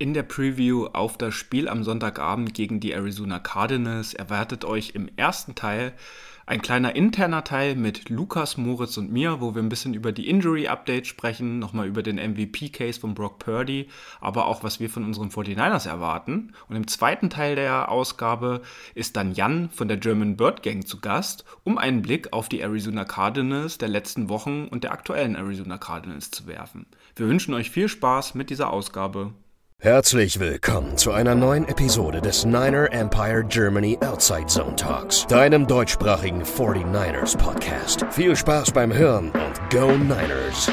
In der Preview auf das Spiel am Sonntagabend gegen die Arizona Cardinals erwartet euch im ersten Teil ein kleiner interner Teil mit Lukas, Moritz und mir, wo wir ein bisschen über die Injury-Updates sprechen, nochmal über den MVP-Case von Brock Purdy, aber auch was wir von unseren 49ers erwarten. Und im zweiten Teil der Ausgabe ist dann Jan von der German Bird Gang zu Gast, um einen Blick auf die Arizona Cardinals der letzten Wochen und der aktuellen Arizona Cardinals zu werfen. Wir wünschen euch viel Spaß mit dieser Ausgabe. Herzlich willkommen zu einer neuen Episode des Niner Empire Germany Outside Zone Talks, deinem deutschsprachigen 49ers Podcast. Viel Spaß beim Hören und Go Niners!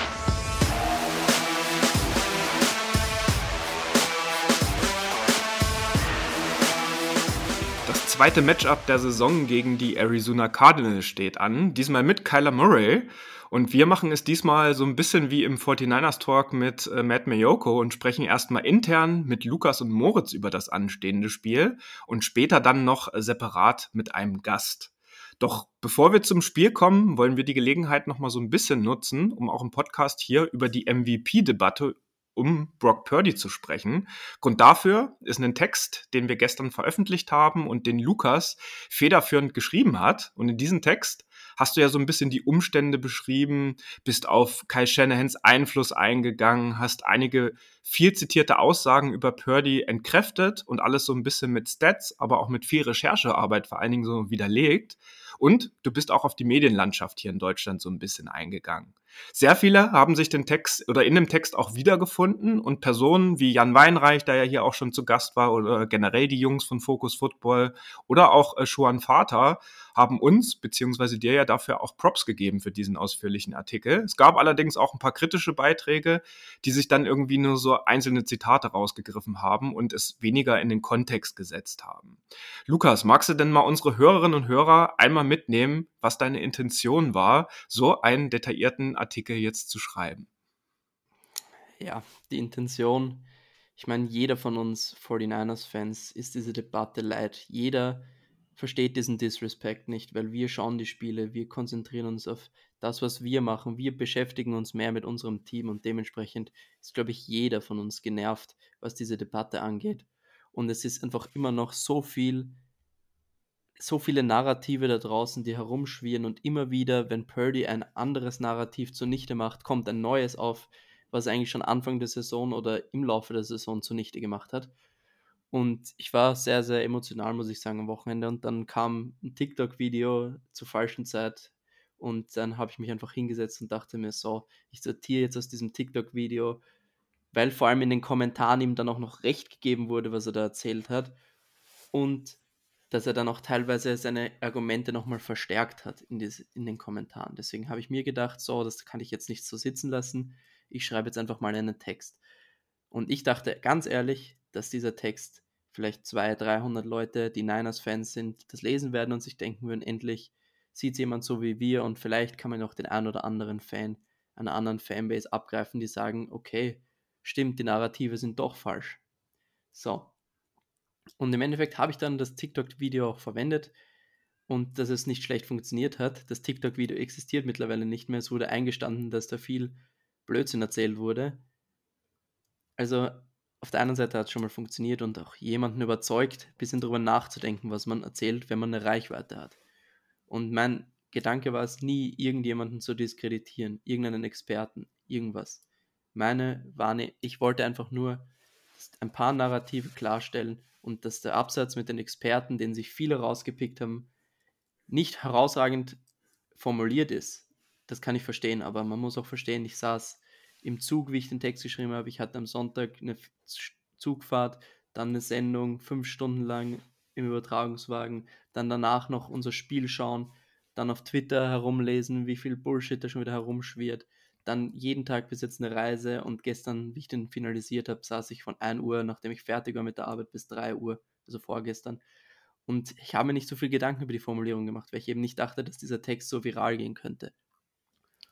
Das zweite Matchup der Saison gegen die Arizona Cardinals steht an, diesmal mit Kyler Murray. Und wir machen es diesmal so ein bisschen wie im 49ers Talk mit äh, Matt Mayoko und sprechen erstmal intern mit Lukas und Moritz über das anstehende Spiel und später dann noch separat mit einem Gast. Doch bevor wir zum Spiel kommen, wollen wir die Gelegenheit noch mal so ein bisschen nutzen, um auch im Podcast hier über die MVP-Debatte um Brock Purdy zu sprechen. Grund dafür ist ein Text, den wir gestern veröffentlicht haben und den Lukas federführend geschrieben hat. Und in diesem Text hast du ja so ein bisschen die Umstände beschrieben, bist auf Kai Shanahans Einfluss eingegangen, hast einige viel zitierte Aussagen über Purdy entkräftet und alles so ein bisschen mit Stats, aber auch mit viel Recherchearbeit vor allen Dingen so widerlegt. Und du bist auch auf die Medienlandschaft hier in Deutschland so ein bisschen eingegangen. Sehr viele haben sich den Text oder in dem Text auch wiedergefunden und Personen wie Jan Weinreich, der ja hier auch schon zu Gast war, oder generell die Jungs von Focus Football oder auch äh, Schuan Vater haben uns beziehungsweise dir ja dafür auch Props gegeben für diesen ausführlichen Artikel. Es gab allerdings auch ein paar kritische Beiträge, die sich dann irgendwie nur so einzelne Zitate rausgegriffen haben und es weniger in den Kontext gesetzt haben. Lukas, magst du denn mal unsere Hörerinnen und Hörer einmal mitnehmen, was deine Intention war, so einen detaillierten Artikel jetzt zu schreiben? Ja, die Intention, ich meine, jeder von uns 49ers-Fans ist diese Debatte leid. Jeder versteht diesen Disrespect nicht, weil wir schauen die Spiele, wir konzentrieren uns auf das, was wir machen, wir beschäftigen uns mehr mit unserem Team und dementsprechend ist, glaube ich, jeder von uns genervt, was diese Debatte angeht. Und es ist einfach immer noch so viel, so viele Narrative da draußen, die herumschwirren und immer wieder, wenn Purdy ein anderes Narrativ zunichte macht, kommt ein neues auf, was er eigentlich schon Anfang der Saison oder im Laufe der Saison zunichte gemacht hat. Und ich war sehr, sehr emotional, muss ich sagen, am Wochenende. Und dann kam ein TikTok-Video zur falschen Zeit. Und dann habe ich mich einfach hingesetzt und dachte mir so, ich sortiere jetzt aus diesem TikTok-Video, weil vor allem in den Kommentaren ihm dann auch noch recht gegeben wurde, was er da erzählt hat. Und dass er dann auch teilweise seine Argumente nochmal verstärkt hat in, diese, in den Kommentaren. Deswegen habe ich mir gedacht, so, das kann ich jetzt nicht so sitzen lassen. Ich schreibe jetzt einfach mal einen Text. Und ich dachte ganz ehrlich, dass dieser Text vielleicht 200, 300 Leute, die Niners-Fans sind, das lesen werden und sich denken würden, endlich sieht jemand so wie wir und vielleicht kann man auch den einen oder anderen Fan einer anderen Fanbase abgreifen, die sagen, okay, stimmt, die Narrative sind doch falsch. So. Und im Endeffekt habe ich dann das TikTok-Video auch verwendet und dass es nicht schlecht funktioniert hat. Das TikTok-Video existiert mittlerweile nicht mehr. Es wurde eingestanden, dass da viel Blödsinn erzählt wurde. Also auf der einen Seite hat es schon mal funktioniert und auch jemanden überzeugt, ein bisschen darüber nachzudenken, was man erzählt, wenn man eine Reichweite hat. Und mein Gedanke war es nie, irgendjemanden zu diskreditieren, irgendeinen Experten, irgendwas. Meine Warne, ich wollte einfach nur ein paar Narrative klarstellen und dass der Absatz mit den Experten, den sich viele rausgepickt haben, nicht herausragend formuliert ist. Das kann ich verstehen, aber man muss auch verstehen, ich saß im Zug, wie ich den Text geschrieben habe. Ich hatte am Sonntag eine Zugfahrt, dann eine Sendung, fünf Stunden lang im Übertragungswagen, dann danach noch unser Spiel schauen, dann auf Twitter herumlesen, wie viel Bullshit da schon wieder herumschwirrt, dann jeden Tag bis jetzt eine Reise und gestern, wie ich den finalisiert habe, saß ich von 1 Uhr, nachdem ich fertig war mit der Arbeit, bis 3 Uhr, also vorgestern. Und ich habe mir nicht so viel Gedanken über die Formulierung gemacht, weil ich eben nicht dachte, dass dieser Text so viral gehen könnte.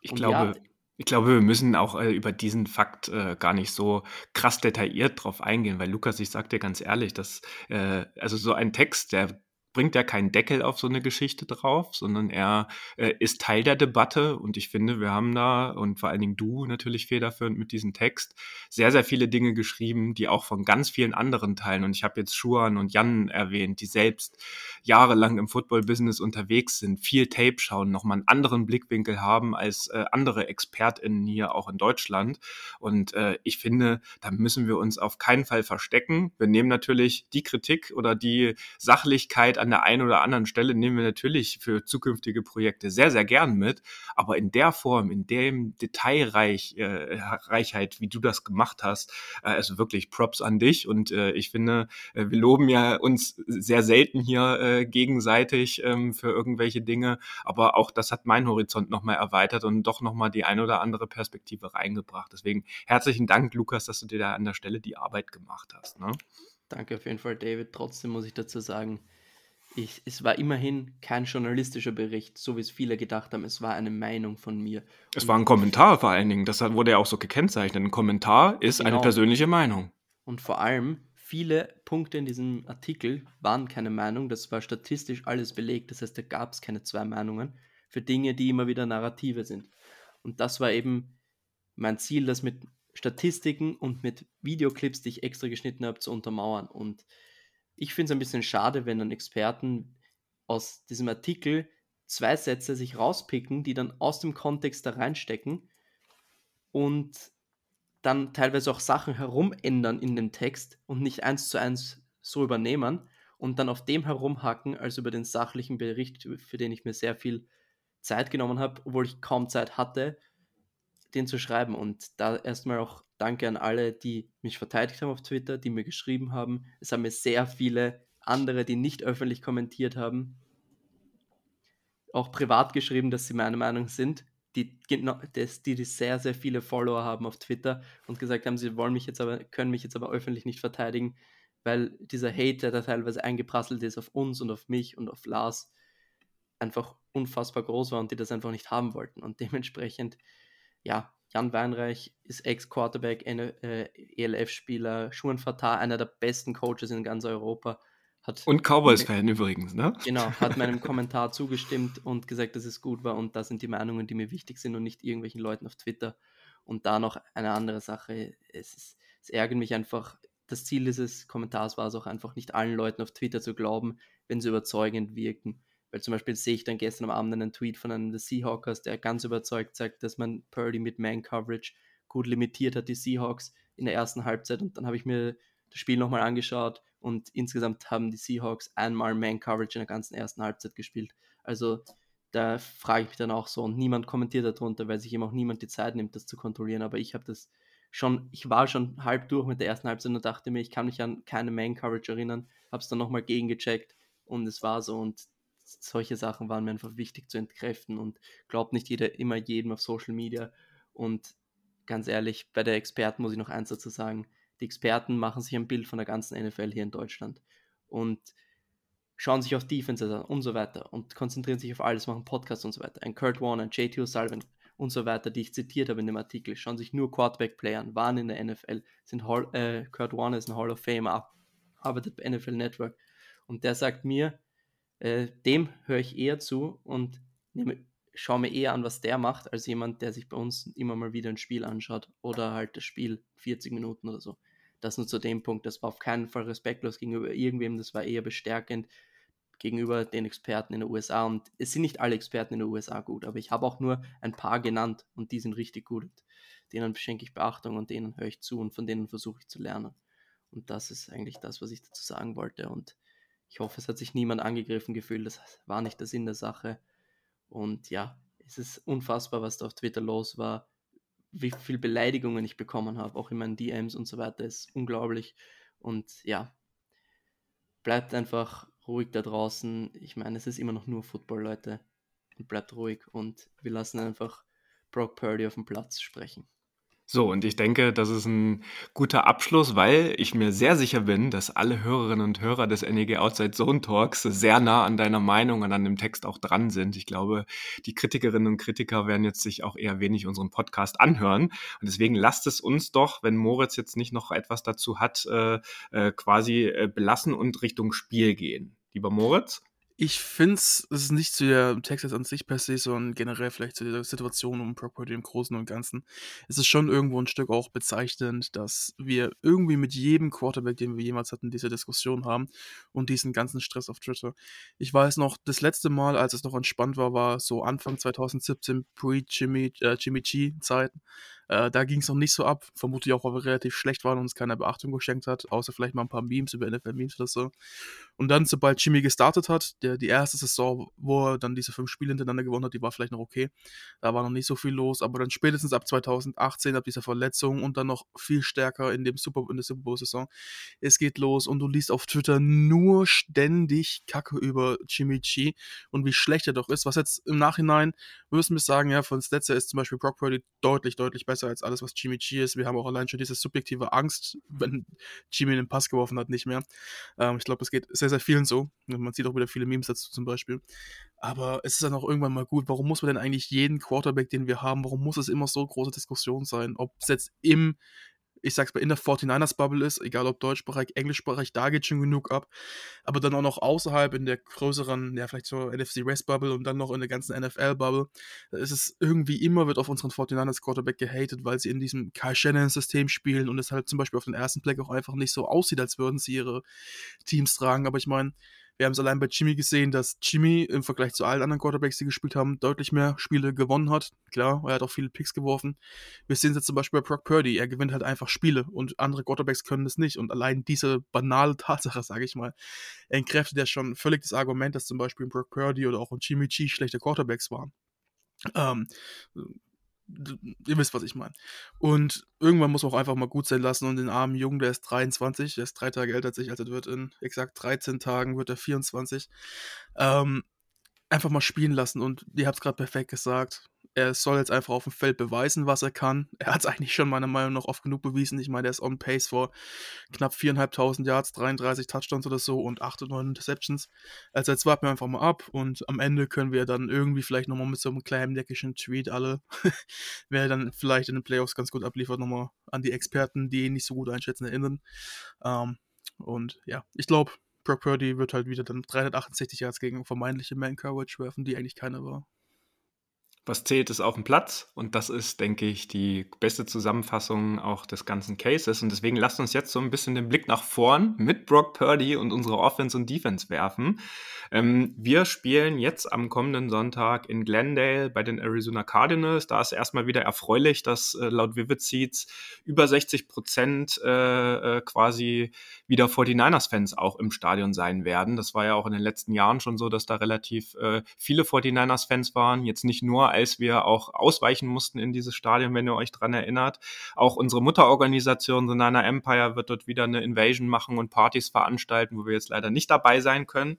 Ich und glaube, ja, ich glaube, wir müssen auch äh, über diesen Fakt äh, gar nicht so krass detailliert drauf eingehen, weil Lukas, ich sag dir ganz ehrlich, dass äh, also so ein Text, der bringt er keinen Deckel auf so eine Geschichte drauf, sondern er äh, ist Teil der Debatte. Und ich finde, wir haben da, und vor allen Dingen du natürlich federführend mit diesem Text, sehr, sehr viele Dinge geschrieben, die auch von ganz vielen anderen teilen. Und ich habe jetzt Schuan und Jan erwähnt, die selbst jahrelang im Football-Business unterwegs sind, viel Tape schauen, nochmal einen anderen Blickwinkel haben als äh, andere ExpertInnen hier auch in Deutschland. Und äh, ich finde, da müssen wir uns auf keinen Fall verstecken. Wir nehmen natürlich die Kritik oder die Sachlichkeit an der einen oder anderen Stelle nehmen wir natürlich für zukünftige Projekte sehr, sehr gern mit. Aber in der Form, in dem Detailreich, äh, Reichheit, wie du das gemacht hast, äh, also wirklich Props an dich. Und äh, ich finde, äh, wir loben ja uns sehr selten hier äh, gegenseitig ähm, für irgendwelche Dinge. Aber auch das hat mein Horizont nochmal erweitert und doch nochmal die eine oder andere Perspektive reingebracht. Deswegen herzlichen Dank, Lukas, dass du dir da an der Stelle die Arbeit gemacht hast. Ne? Danke auf jeden Fall, David. Trotzdem muss ich dazu sagen, ich, es war immerhin kein journalistischer Bericht, so wie es viele gedacht haben. Es war eine Meinung von mir. Es war ein Kommentar vor allen Dingen. Das wurde ja auch so gekennzeichnet. Ein Kommentar ist genau. eine persönliche Meinung. Und vor allem, viele Punkte in diesem Artikel waren keine Meinung. Das war statistisch alles belegt. Das heißt, da gab es keine zwei Meinungen für Dinge, die immer wieder Narrative sind. Und das war eben mein Ziel, das mit Statistiken und mit Videoclips, die ich extra geschnitten habe, zu untermauern. Und ich finde es ein bisschen schade, wenn dann Experten aus diesem Artikel zwei Sätze sich rauspicken, die dann aus dem Kontext da reinstecken und dann teilweise auch Sachen herumändern in dem Text und nicht eins zu eins so übernehmen und dann auf dem herumhacken, als über den sachlichen Bericht, für den ich mir sehr viel Zeit genommen habe, obwohl ich kaum Zeit hatte, den zu schreiben. Und da erstmal auch danke an alle, die mich verteidigt haben auf Twitter, die mir geschrieben haben. Es haben mir sehr viele andere, die nicht öffentlich kommentiert haben, auch privat geschrieben, dass sie meiner Meinung sind, die, die, die sehr, sehr viele Follower haben auf Twitter und gesagt haben, sie wollen mich jetzt aber, können mich jetzt aber öffentlich nicht verteidigen, weil dieser Hate, der da teilweise eingeprasselt ist auf uns und auf mich und auf Lars, einfach unfassbar groß war und die das einfach nicht haben wollten. Und dementsprechend ja, Jan Weinreich ist Ex-Quarterback, äh, ELF-Spieler, Schuhen Fatah, einer der besten Coaches in ganz Europa. Hat und Cowboys-Fan übrigens, ne? Genau, hat meinem Kommentar zugestimmt und gesagt, dass es gut war und das sind die Meinungen, die mir wichtig sind und nicht irgendwelchen Leuten auf Twitter. Und da noch eine andere Sache, es, ist, es ärgert mich einfach, das Ziel dieses Kommentars war es auch einfach nicht allen Leuten auf Twitter zu glauben, wenn sie überzeugend wirken. Weil zum Beispiel sehe ich dann gestern am Abend einen Tweet von einem der Seahawkers, der ganz überzeugt sagt, dass man Purdy mit Man-Coverage gut limitiert hat, die Seahawks in der ersten Halbzeit. Und dann habe ich mir das Spiel nochmal angeschaut und insgesamt haben die Seahawks einmal Man-Coverage in der ganzen ersten Halbzeit gespielt. Also da frage ich mich dann auch so und niemand kommentiert darunter, weil sich eben auch niemand die Zeit nimmt, das zu kontrollieren. Aber ich habe das schon, ich war schon halb durch mit der ersten Halbzeit und dachte mir, ich kann mich an keine Man-Coverage erinnern, habe es dann nochmal gegengecheckt und es war so und solche Sachen waren mir einfach wichtig zu entkräften und glaubt nicht jeder immer jedem auf Social Media. Und ganz ehrlich, bei der Experten muss ich noch eins dazu sagen. Die Experten machen sich ein Bild von der ganzen NFL hier in Deutschland und schauen sich auf Defenses an und so weiter und konzentrieren sich auf alles, machen Podcasts und so weiter. Ein Kurt Warner, ein JT O'Sullivan und so weiter, die ich zitiert habe in dem Artikel, schauen sich nur Quarterback-Player an, waren in der NFL, sind Hall, äh, Kurt Warner ist ein Hall of Famer, arbeitet bei NFL Network und der sagt mir, äh, dem höre ich eher zu und nehme, schaue mir eher an, was der macht, als jemand, der sich bei uns immer mal wieder ein Spiel anschaut oder halt das Spiel 40 Minuten oder so. Das nur zu dem Punkt. Das war auf keinen Fall respektlos gegenüber irgendwem, das war eher bestärkend gegenüber den Experten in den USA. Und es sind nicht alle Experten in den USA gut, aber ich habe auch nur ein paar genannt und die sind richtig gut. Denen schenke ich Beachtung und denen höre ich zu und von denen versuche ich zu lernen. Und das ist eigentlich das, was ich dazu sagen wollte. Und ich hoffe, es hat sich niemand angegriffen gefühlt. Das war nicht der Sinn der Sache. Und ja, es ist unfassbar, was da auf Twitter los war. Wie viele Beleidigungen ich bekommen habe, auch in meinen DMs und so weiter, ist unglaublich. Und ja, bleibt einfach ruhig da draußen. Ich meine, es ist immer noch nur Football, Leute. Und bleibt ruhig und wir lassen einfach Brock Purdy auf dem Platz sprechen. So, und ich denke, das ist ein guter Abschluss, weil ich mir sehr sicher bin, dass alle Hörerinnen und Hörer des NEG Outside Zone Talks sehr nah an deiner Meinung und an dem Text auch dran sind. Ich glaube, die Kritikerinnen und Kritiker werden jetzt sich auch eher wenig unseren Podcast anhören. Und deswegen lasst es uns doch, wenn Moritz jetzt nicht noch etwas dazu hat, äh, äh, quasi äh, belassen und Richtung Spiel gehen. lieber Moritz? Ich finde es ist nicht zu der Texas an sich per se, sondern generell vielleicht zu der Situation um Brock Purdy im Großen und Ganzen. Es ist schon irgendwo ein Stück auch bezeichnend, dass wir irgendwie mit jedem Quarterback, den wir jemals hatten, diese Diskussion haben und diesen ganzen Stress auf Twitter. Ich weiß noch, das letzte Mal, als es noch entspannt war, war so Anfang 2017 pre-Jimmy äh, Jimmy G-Zeiten. Äh, da ging es noch nicht so ab. Vermutlich auch, weil wir relativ schlecht waren und uns keine Beachtung geschenkt hat, außer vielleicht mal ein paar Memes über NFL-Memes oder so. Und dann, sobald Jimmy gestartet hat, der, die erste Saison, wo er dann diese fünf Spiele hintereinander gewonnen hat, die war vielleicht noch okay. Da war noch nicht so viel los, aber dann spätestens ab 2018, ab dieser Verletzung und dann noch viel stärker in, dem Super, in der Super Bowl-Saison, es geht los und du liest auf Twitter nur ständig Kacke über Jimmy G und wie schlecht er doch ist. Was jetzt im Nachhinein, wir müssen wir sagen, ja, von Stats her ist zum Beispiel Brock Purdy deutlich, deutlich besser als alles, was Jimmy G ist. Wir haben auch allein schon diese subjektive Angst, wenn Jimmy den Pass geworfen hat, nicht mehr. Ähm, ich glaube, es geht sehr, sehr vielen so. Man sieht auch wieder viele Memes dazu zum Beispiel. Aber es ist dann auch irgendwann mal gut. Warum muss man denn eigentlich jeden Quarterback, den wir haben, warum muss es immer so große Diskussion sein? Ob es jetzt im ich sag's mal, in der 49ers-Bubble ist, egal ob Deutschsprachig, Englischsprachig, da geht schon genug ab. Aber dann auch noch außerhalb in der größeren, ja, vielleicht so NFC West-Bubble und dann noch in der ganzen NFL-Bubble, da ist es irgendwie immer, wird auf unseren 49ers Quarterback gehatet, weil sie in diesem Kyle Shannon-System spielen und es halt zum Beispiel auf den ersten Blick auch einfach nicht so aussieht, als würden sie ihre Teams tragen. Aber ich meine, wir haben es allein bei Jimmy gesehen, dass Jimmy im Vergleich zu allen anderen Quarterbacks, die gespielt haben, deutlich mehr Spiele gewonnen hat. Klar, er hat auch viele Picks geworfen. Wir sehen es jetzt zum Beispiel bei Brock Purdy. Er gewinnt halt einfach Spiele und andere Quarterbacks können das nicht. Und allein diese banale Tatsache, sage ich mal, entkräftet ja schon völlig das Argument, dass zum Beispiel Brock Purdy oder auch Jimmy G schlechte Quarterbacks waren. Ähm, ihr wisst, was ich meine. Und irgendwann muss man auch einfach mal gut sein lassen und den armen Jungen, der ist 23, der ist drei Tage älter als ich, also wird in exakt 13 Tagen, wird er 24, ähm, einfach mal spielen lassen. Und ihr habt es gerade perfekt gesagt er soll jetzt einfach auf dem Feld beweisen, was er kann. Er hat es eigentlich schon meiner Meinung nach oft genug bewiesen. Ich meine, er ist on pace vor knapp 4.500 Yards, 33 Touchdowns oder so und 8 oder 9 Interceptions. Also jetzt warten wir einfach mal ab und am Ende können wir dann irgendwie vielleicht nochmal mit so einem kleinen neckischen Tweet alle, wer dann vielleicht in den Playoffs ganz gut abliefert, nochmal an die Experten, die ihn nicht so gut einschätzen, erinnern. Ähm, und ja, ich glaube, Brock Purdy wird halt wieder dann 368 Yards gegen vermeintliche Man Coverage werfen, die eigentlich keiner war. Was zählt, ist auf dem Platz. Und das ist, denke ich, die beste Zusammenfassung auch des ganzen Cases. Und deswegen lasst uns jetzt so ein bisschen den Blick nach vorn mit Brock Purdy und unserer Offense und Defense werfen. Ähm, wir spielen jetzt am kommenden Sonntag in Glendale bei den Arizona Cardinals. Da ist erstmal wieder erfreulich, dass äh, laut Vivid Seats über 60 Prozent äh, äh, quasi wieder 49ers-Fans auch im Stadion sein werden. Das war ja auch in den letzten Jahren schon so, dass da relativ äh, viele 49ers-Fans waren. Jetzt nicht nur als wir auch ausweichen mussten in dieses Stadion, wenn ihr euch dran erinnert. Auch unsere Mutterorganisation Niner Empire wird dort wieder eine Invasion machen und Partys veranstalten, wo wir jetzt leider nicht dabei sein können.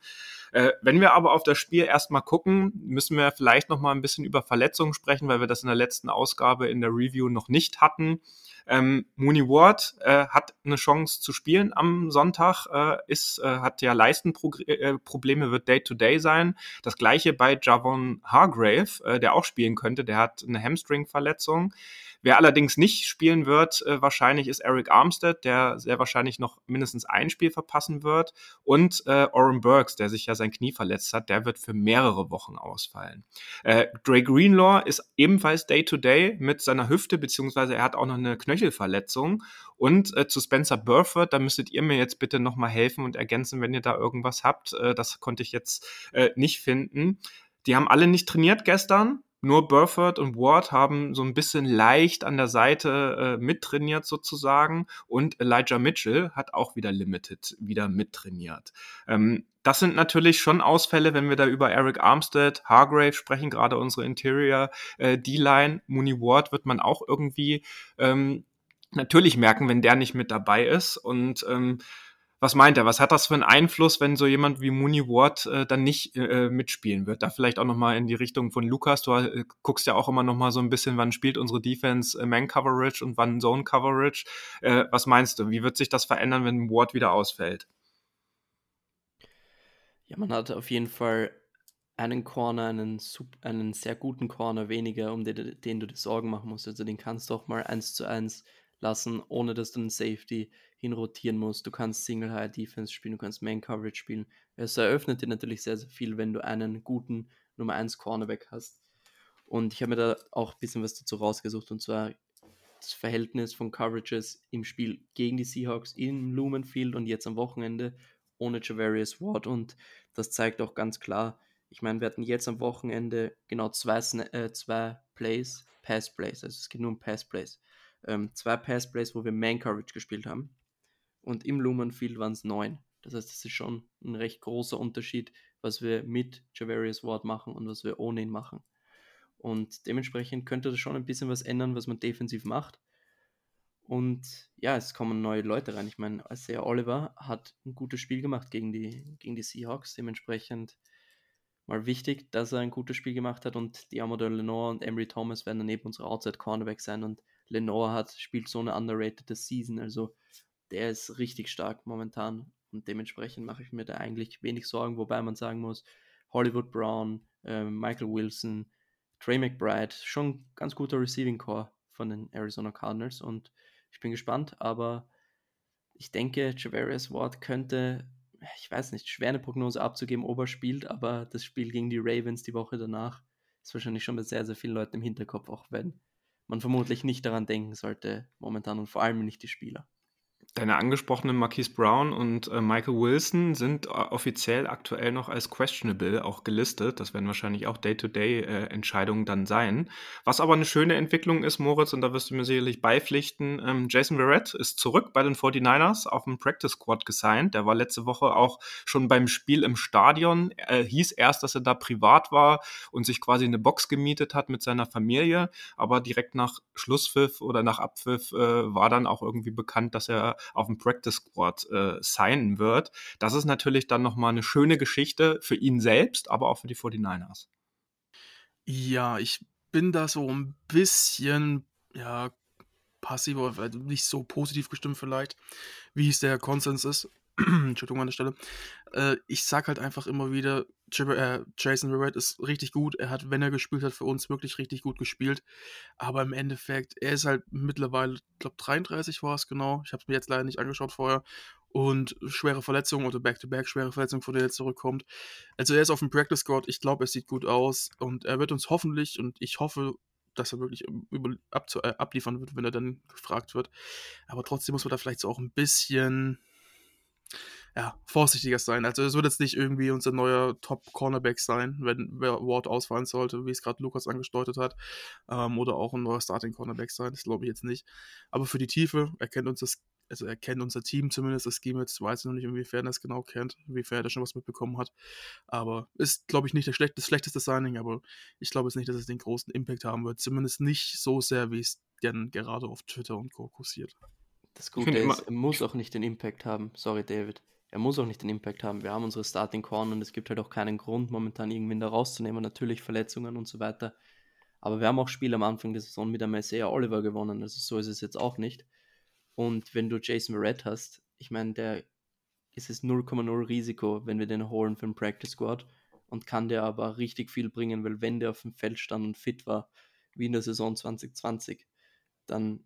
Äh, wenn wir aber auf das Spiel erstmal gucken, müssen wir vielleicht noch mal ein bisschen über Verletzungen sprechen, weil wir das in der letzten Ausgabe in der Review noch nicht hatten. Ähm, Mooney Ward äh, hat eine Chance zu spielen am Sonntag, äh, ist, äh, hat ja Leistenprobleme, wird Day-to-Day -Day sein. Das gleiche bei Javon Hargrave, äh, der auch spielen könnte, der hat eine Hamstring-Verletzung. Wer allerdings nicht spielen wird, äh, wahrscheinlich ist Eric Armstead, der sehr wahrscheinlich noch mindestens ein Spiel verpassen wird. Und äh, Oren Burks, der sich ja sein Knie verletzt hat, der wird für mehrere Wochen ausfallen. Äh, Dre Greenlaw ist ebenfalls Day-to-Day -Day mit seiner Hüfte, beziehungsweise er hat auch noch eine Knöchelverletzung. Und äh, zu Spencer Burford, da müsstet ihr mir jetzt bitte nochmal helfen und ergänzen, wenn ihr da irgendwas habt. Äh, das konnte ich jetzt äh, nicht finden. Die haben alle nicht trainiert gestern. Nur Burford und Ward haben so ein bisschen leicht an der Seite äh, mittrainiert sozusagen und Elijah Mitchell hat auch wieder Limited wieder mittrainiert. Ähm, das sind natürlich schon Ausfälle, wenn wir da über Eric Armstead, Hargrave sprechen, gerade unsere Interior äh, D-Line. Mooney Ward wird man auch irgendwie ähm, natürlich merken, wenn der nicht mit dabei ist. Und ähm, was meint er? Was hat das für einen Einfluss, wenn so jemand wie Mooney Ward äh, dann nicht äh, mitspielen wird? Da vielleicht auch nochmal in die Richtung von Lukas. Du äh, guckst ja auch immer nochmal so ein bisschen, wann spielt unsere Defense äh, Man Coverage und wann Zone Coverage. Äh, was meinst du? Wie wird sich das verändern, wenn Ward wieder ausfällt? Ja, man hat auf jeden Fall einen Corner, einen, einen sehr guten Corner weniger, um den, den du dir Sorgen machen musst. Also den kannst du auch mal eins zu eins lassen, ohne dass du einen Safety hinrotieren musst. Du kannst Single High Defense spielen, du kannst Main Coverage spielen. Es eröffnet dir natürlich sehr, sehr viel, wenn du einen guten Nummer 1 Cornerback hast. Und ich habe mir da auch ein bisschen was dazu rausgesucht und zwar das Verhältnis von Coverages im Spiel gegen die Seahawks im Lumenfield und jetzt am Wochenende ohne Javarius Ward und das zeigt auch ganz klar, ich meine, wir hatten jetzt am Wochenende genau zwei, äh, zwei Plays, Pass Plays, also es geht nur um Pass Plays. Ähm, zwei Pass Plays, wo wir Man Coverage gespielt haben und im Lumen Field waren es neun. Das heißt, es ist schon ein recht großer Unterschied, was wir mit Javarius Ward machen und was wir ohne ihn machen. Und dementsprechend könnte das schon ein bisschen was ändern, was man defensiv macht. Und ja, es kommen neue Leute rein. Ich meine, Isaiah Oliver hat ein gutes Spiel gemacht gegen die, gegen die Seahawks. Dementsprechend mal wichtig, dass er ein gutes Spiel gemacht hat. Und Diamodor Lenore und Emery Thomas werden daneben unsere Outside Cornerback sein. Und Lenore hat, spielt so eine underrated Season. Also der ist richtig stark momentan. Und dementsprechend mache ich mir da eigentlich wenig Sorgen. Wobei man sagen muss, Hollywood Brown, äh, Michael Wilson, Trey McBride, schon ganz guter Receiving Core von den Arizona Cardinals. Und ich bin gespannt, aber ich denke, Javarius Ward könnte, ich weiß nicht, schwer eine Prognose abzugeben, ob er spielt, aber das Spiel gegen die Ravens die Woche danach ist wahrscheinlich schon bei sehr, sehr vielen Leuten im Hinterkopf, auch wenn man vermutlich nicht daran denken sollte momentan und vor allem nicht die Spieler. Deine angesprochenen Marquise Brown und äh, Michael Wilson sind äh, offiziell aktuell noch als questionable auch gelistet. Das werden wahrscheinlich auch Day-to-Day-Entscheidungen äh, dann sein. Was aber eine schöne Entwicklung ist, Moritz, und da wirst du mir sicherlich beipflichten, ähm, Jason Verrett ist zurück bei den 49ers auf dem Practice Squad gesigned. Der war letzte Woche auch schon beim Spiel im Stadion. Er hieß erst, dass er da privat war und sich quasi eine Box gemietet hat mit seiner Familie, aber direkt nach Schlusspfiff oder nach Abpfiff äh, war dann auch irgendwie bekannt, dass er auf dem Practice Squad äh, signen wird. Das ist natürlich dann nochmal eine schöne Geschichte für ihn selbst, aber auch für die 49ers. Ja, ich bin da so ein bisschen, ja, passiv, aber nicht so positiv gestimmt vielleicht, wie es der Konsens ist. Entschuldigung an der Stelle. Äh, ich sag halt einfach immer wieder, äh, Jason Verrett ist richtig gut. Er hat, wenn er gespielt hat, für uns wirklich richtig gut gespielt. Aber im Endeffekt, er ist halt mittlerweile, ich glaube 33 war es genau. Ich habe es mir jetzt leider nicht angeschaut vorher. Und schwere Verletzungen oder Back-to-Back -back schwere Verletzungen, vor der er zurückkommt. Also er ist auf dem Practice Squad. Ich glaube, es sieht gut aus. Und er wird uns hoffentlich, und ich hoffe, dass er wirklich ab, äh, abliefern wird, wenn er dann gefragt wird. Aber trotzdem muss man da vielleicht so auch ein bisschen ja, vorsichtiger sein. Also es wird jetzt nicht irgendwie unser neuer Top-Cornerback sein, wenn Ward ausfallen sollte, wie es gerade Lukas angedeutet hat. Ähm, oder auch ein neuer Starting-Cornerback sein, das glaube ich jetzt nicht. Aber für die Tiefe, er kennt uns das, also er unser Team zumindest, das Scheme jetzt, weiß ich noch nicht, inwiefern er es genau kennt, inwiefern er da schon was mitbekommen hat. Aber ist, glaube ich, nicht das, schlecht, das schlechteste Signing, aber ich glaube jetzt nicht, dass es den großen Impact haben wird. Zumindest nicht so sehr, wie es denn gerade auf Twitter und Co. kursiert. Das Gute ist, er muss auch nicht den Impact haben. Sorry, David. Er muss auch nicht den Impact haben. Wir haben unsere Starting Corn und es gibt halt auch keinen Grund, momentan irgendwen da rauszunehmen. Natürlich Verletzungen und so weiter. Aber wir haben auch Spiele am Anfang der Saison mit einem Isaiah Oliver gewonnen. Also so ist es jetzt auch nicht. Und wenn du Jason Verrett hast, ich meine, der ist es 0,0 Risiko, wenn wir den holen für den Practice Squad und kann der aber richtig viel bringen, weil wenn der auf dem Feld stand und fit war, wie in der Saison 2020, dann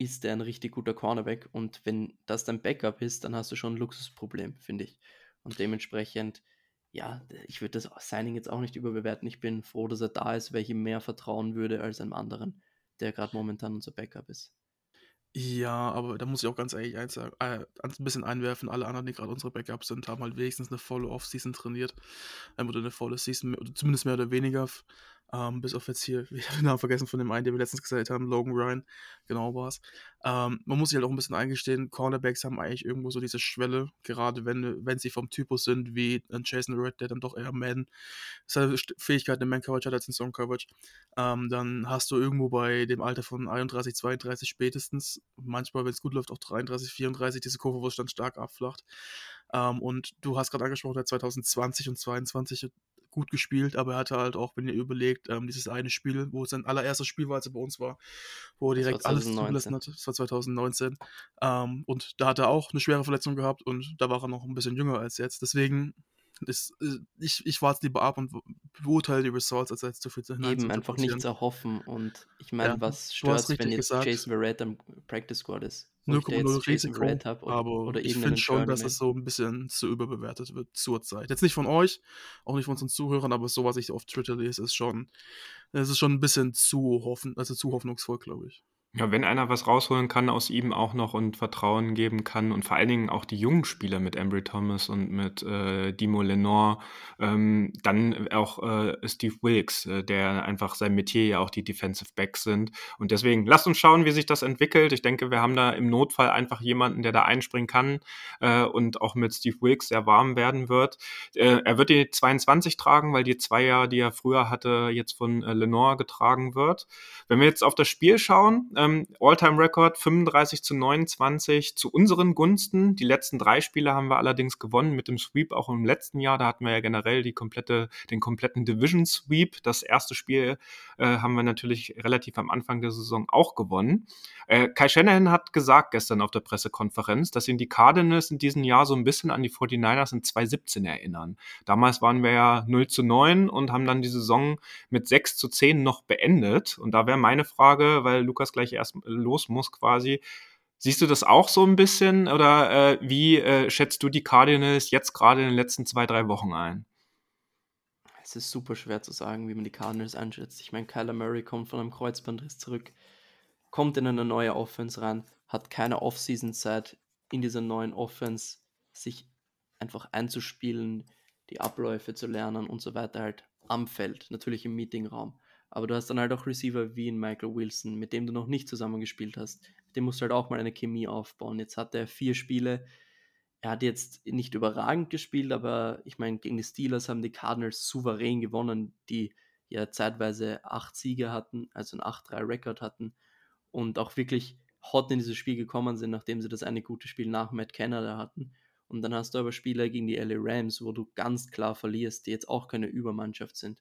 ist der ein richtig guter Cornerback. Und wenn das dein Backup ist, dann hast du schon ein Luxusproblem, finde ich. Und dementsprechend, ja, ich würde das Signing jetzt auch nicht überbewerten. Ich bin froh, dass er da ist, weil ich ihm mehr vertrauen würde als einem anderen, der gerade momentan unser Backup ist. Ja, aber da muss ich auch ganz ehrlich eins sagen, äh, ein bisschen einwerfen. Alle anderen, die gerade unsere Backups sind, haben halt wenigstens eine volle Off-Season trainiert. Ähm, oder eine volle Season, oder zumindest mehr oder weniger. Ähm, bis auf jetzt hier, ich habe den Namen vergessen von dem einen, den wir letztens gesagt haben, Logan Ryan, genau war es. Ähm, man muss sich halt auch ein bisschen eingestehen, Cornerbacks haben eigentlich irgendwo so diese Schwelle, gerade wenn, wenn sie vom Typus sind, wie ein Jason Red, der dann doch eher Man, seine Fähigkeit in Man-Coverage hat als in Song-Coverage, ähm, dann hast du irgendwo bei dem Alter von 31, 32 spätestens, manchmal, wenn es gut läuft, auch 33, 34, diese Kurve, wo es dann stark abflacht. Ähm, und du hast gerade angesprochen, der 2020 und 2022 gut gespielt, aber er hatte halt auch, wenn ihr überlegt, ähm, dieses eine Spiel, wo sein allererstes Spiel war, als er bei uns war, wo er direkt alles zugelassen hat, das war 2019. Ähm, und da hat er auch eine schwere Verletzung gehabt und da war er noch ein bisschen jünger als jetzt. Deswegen ist, äh, ich, ich warte lieber ab und beurteile die Results, als jetzt zu viel hinein Eben, einfach nichts erhoffen. Und ich meine, ja, was stört wenn jetzt gesagt. Jason Verrett am Practice Squad ist? 0,0 Risiko, hab oder, aber oder ich finde schon, dass es so ein bisschen zu überbewertet wird zurzeit. Jetzt nicht von euch, auch nicht von unseren Zuhörern, aber so, was ich auf Twitter lese, ist schon, es ist schon ein bisschen zu hoffen, also zu hoffnungsvoll, glaube ich. Ja, wenn einer was rausholen kann aus ihm auch noch und Vertrauen geben kann und vor allen Dingen auch die jungen Spieler mit Embry Thomas und mit äh, Dimo Lenore, ähm, dann auch äh, Steve Wilkes, äh, der einfach sein Metier ja auch die Defensive Backs sind. Und deswegen lasst uns schauen, wie sich das entwickelt. Ich denke, wir haben da im Notfall einfach jemanden, der da einspringen kann äh, und auch mit Steve Wilkes sehr warm werden wird. Äh, er wird die 22 tragen, weil die zwei Jahre, die er früher hatte, jetzt von äh, Lenore getragen wird. Wenn wir jetzt auf das Spiel schauen, ähm, All-Time-Record 35 zu 29 zu unseren Gunsten. Die letzten drei Spiele haben wir allerdings gewonnen mit dem Sweep auch im letzten Jahr. Da hatten wir ja generell die komplette, den kompletten Division Sweep. Das erste Spiel äh, haben wir natürlich relativ am Anfang der Saison auch gewonnen. Äh, Kai Shanahan hat gesagt gestern auf der Pressekonferenz, dass ihn die Cardinals in diesem Jahr so ein bisschen an die 49ers in 2017 erinnern. Damals waren wir ja 0 zu 9 und haben dann die Saison mit 6 zu 10 noch beendet. Und da wäre meine Frage, weil Lukas gleich erst los muss quasi. Siehst du das auch so ein bisschen oder äh, wie äh, schätzt du die Cardinals jetzt gerade in den letzten zwei, drei Wochen ein? Es ist super schwer zu sagen, wie man die Cardinals einschätzt. Ich meine, Kyler Murray kommt von einem Kreuzbandriss zurück, kommt in eine neue Offense ran, hat keine Offseason-Zeit in dieser neuen Offense, sich einfach einzuspielen, die Abläufe zu lernen und so weiter halt am Feld, natürlich im Meetingraum. Aber du hast dann halt auch Receiver wie in Michael Wilson, mit dem du noch nicht zusammengespielt hast. Mit dem musst du halt auch mal eine Chemie aufbauen. Jetzt hat er vier Spiele. Er hat jetzt nicht überragend gespielt, aber ich meine, gegen die Steelers haben die Cardinals souverän gewonnen, die ja zeitweise acht Siege hatten, also ein 8-3-Rekord hatten und auch wirklich hot in dieses Spiel gekommen sind, nachdem sie das eine gute Spiel nach Matt Canada hatten. Und dann hast du aber Spieler gegen die LA Rams, wo du ganz klar verlierst, die jetzt auch keine Übermannschaft sind.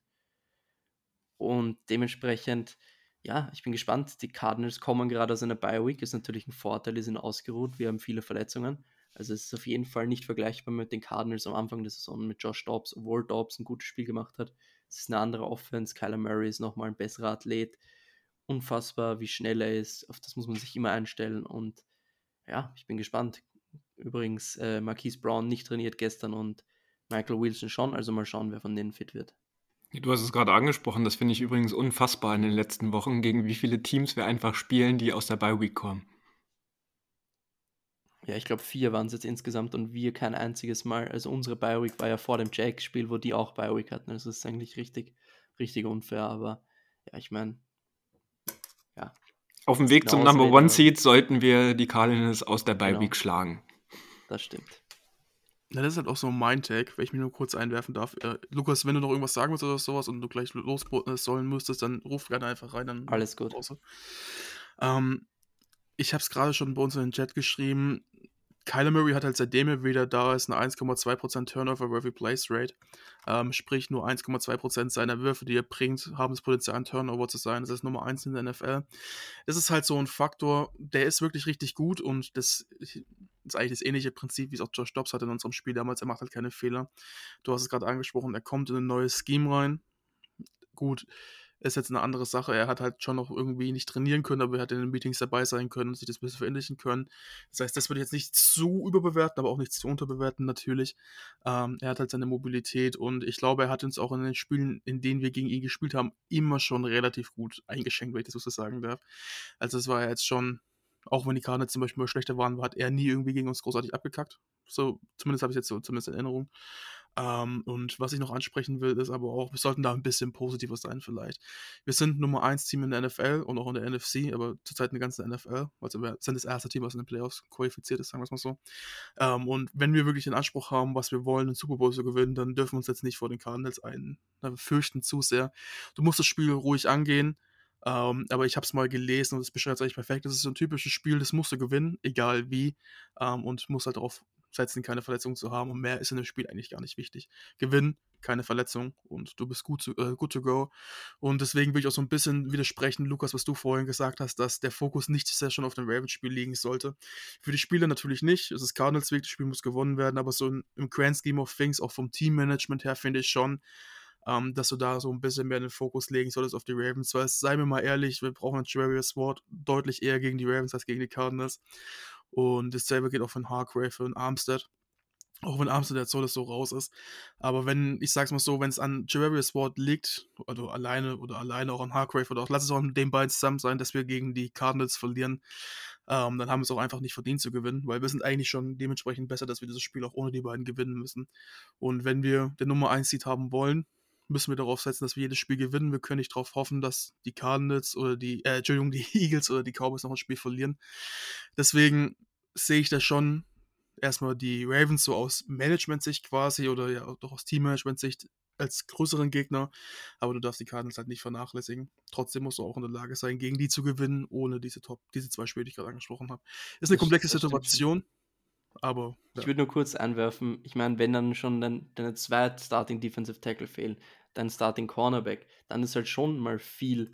Und dementsprechend, ja, ich bin gespannt. Die Cardinals kommen gerade aus einer Bye-Week. Ist natürlich ein Vorteil, die sind ausgeruht. Wir haben viele Verletzungen. Also es ist auf jeden Fall nicht vergleichbar mit den Cardinals am Anfang der Saison mit Josh Dobbs, obwohl Dobbs ein gutes Spiel gemacht hat. Es ist eine andere Offense. Kyler Murray ist nochmal ein besserer Athlet. Unfassbar, wie schnell er ist. Auf das muss man sich immer einstellen. Und ja, ich bin gespannt. Übrigens, äh, Marquise Brown nicht trainiert gestern und Michael Wilson schon. Also mal schauen, wer von denen fit wird. Du hast es gerade angesprochen, das finde ich übrigens unfassbar in den letzten Wochen, gegen wie viele Teams wir einfach spielen, die aus der Bye Week kommen. Ja, ich glaube, vier waren es jetzt insgesamt und wir kein einziges Mal. Also unsere Bye Week war ja vor dem Jacks-Spiel, wo die auch Bye Week hatten. Also das ist eigentlich richtig, richtig unfair, aber ja, ich meine, ja. Auf dem Weg zum Number One Seed sollten wir die Cardinals aus der Bye Week genau. schlagen. Das stimmt. Ja, das ist halt auch so mein Take, wenn ich mich nur kurz einwerfen darf. Äh, Lukas, wenn du noch irgendwas sagen willst oder sowas und du gleich los sollen müsstest, dann ruf gerne einfach rein. Dann Alles gut. Ähm, ich habe es gerade schon bei uns in den Chat geschrieben. Kyler Murray hat halt seitdem er wieder da ist eine 1,2% Turnover Worthy Place Rate. Ähm, sprich, nur 1,2% seiner Würfe, die er bringt, haben das Potenzial, ein Turnover zu sein. Das ist Nummer 1 in der NFL. Das ist halt so ein Faktor, der ist wirklich richtig gut und das ist eigentlich das ähnliche Prinzip, wie es auch Josh Dobbs hatte in unserem Spiel damals. Er macht halt keine Fehler. Du hast es gerade angesprochen, er kommt in ein neues Scheme rein. Gut, ist jetzt eine andere Sache. Er hat halt schon noch irgendwie nicht trainieren können, aber er hat in den Meetings dabei sein können und sich das ein bisschen verinnerlichen können. Das heißt, das würde ich jetzt nicht zu überbewerten, aber auch nicht zu unterbewerten natürlich. Ähm, er hat halt seine Mobilität und ich glaube, er hat uns auch in den Spielen, in denen wir gegen ihn gespielt haben, immer schon relativ gut eingeschenkt, wenn ich das so sagen darf. Also es war jetzt schon, auch wenn die Karten zum Beispiel mal schlechter waren, hat er nie irgendwie gegen uns großartig abgekackt. So, zumindest habe ich jetzt so zumindest in Erinnerung. Ähm, und was ich noch ansprechen will, ist aber auch, wir sollten da ein bisschen positiver sein vielleicht. Wir sind Nummer 1 Team in der NFL und auch in der NFC, aber zurzeit eine ganze NFL. Also wir sind das erste Team, was in den Playoffs qualifiziert ist, sagen wir es mal so. Ähm, und wenn wir wirklich den Anspruch haben, was wir wollen, den Super Bowl zu gewinnen, dann dürfen wir uns jetzt nicht vor den Cardinals ein, fürchten zu sehr. Du musst das Spiel ruhig angehen. Ähm, aber ich habe es mal gelesen und es beschreibt es eigentlich perfekt. Das ist so ein typisches Spiel, das musst du gewinnen, egal wie. Ähm, und muss halt darauf setzen, keine Verletzungen zu haben. Und mehr ist in dem Spiel eigentlich gar nicht wichtig. Gewinn, keine Verletzung und du bist gut zu, äh, good to go. Und deswegen will ich auch so ein bisschen widersprechen, Lukas, was du vorhin gesagt hast, dass der Fokus nicht sehr schon auf dem Ravens-Spiel liegen sollte. Für die Spieler natürlich nicht. Es ist Cardinals Weg, das Spiel muss gewonnen werden, aber so im Grand Scheme of Things, auch vom Teammanagement her, finde ich schon, ähm, dass du da so ein bisschen mehr den Fokus legen solltest auf die Ravens, weil sei mir mal ehrlich, wir brauchen Javarius Ward deutlich eher gegen die Ravens als gegen die Cardinals. Und dasselbe geht auch von Hargrave und Armstead. Auch wenn Armstead jetzt so, so raus ist. Aber wenn, ich sag's mal so, wenn es an Javarius Ward liegt, also alleine oder alleine auch an Hargrave oder auch, lass es auch mit den beiden zusammen sein, dass wir gegen die Cardinals verlieren, ähm, dann haben wir es auch einfach nicht verdient zu gewinnen, weil wir sind eigentlich schon dementsprechend besser, dass wir dieses Spiel auch ohne die beiden gewinnen müssen. Und wenn wir den Nummer 1 Seed haben wollen, müssen wir darauf setzen, dass wir jedes Spiel gewinnen. Wir können nicht darauf hoffen, dass die Cardinals oder die, äh, Entschuldigung, die Eagles oder die Cowboys noch ein Spiel verlieren. Deswegen sehe ich da schon erstmal die Ravens so aus Management-Sicht quasi oder ja doch aus Team-Management-Sicht als größeren Gegner, aber du darfst die Cardinals halt nicht vernachlässigen. Trotzdem musst du auch in der Lage sein, gegen die zu gewinnen, ohne diese Top, diese zwei Spiele, die ich gerade angesprochen habe. Ist eine das, komplexe Situation. Aber. Ja. Ich würde nur kurz anwerfen, ich meine, wenn dann schon deine zwei Starting Defensive Tackle fehlen, dein Starting Cornerback, dann ist halt schon mal viel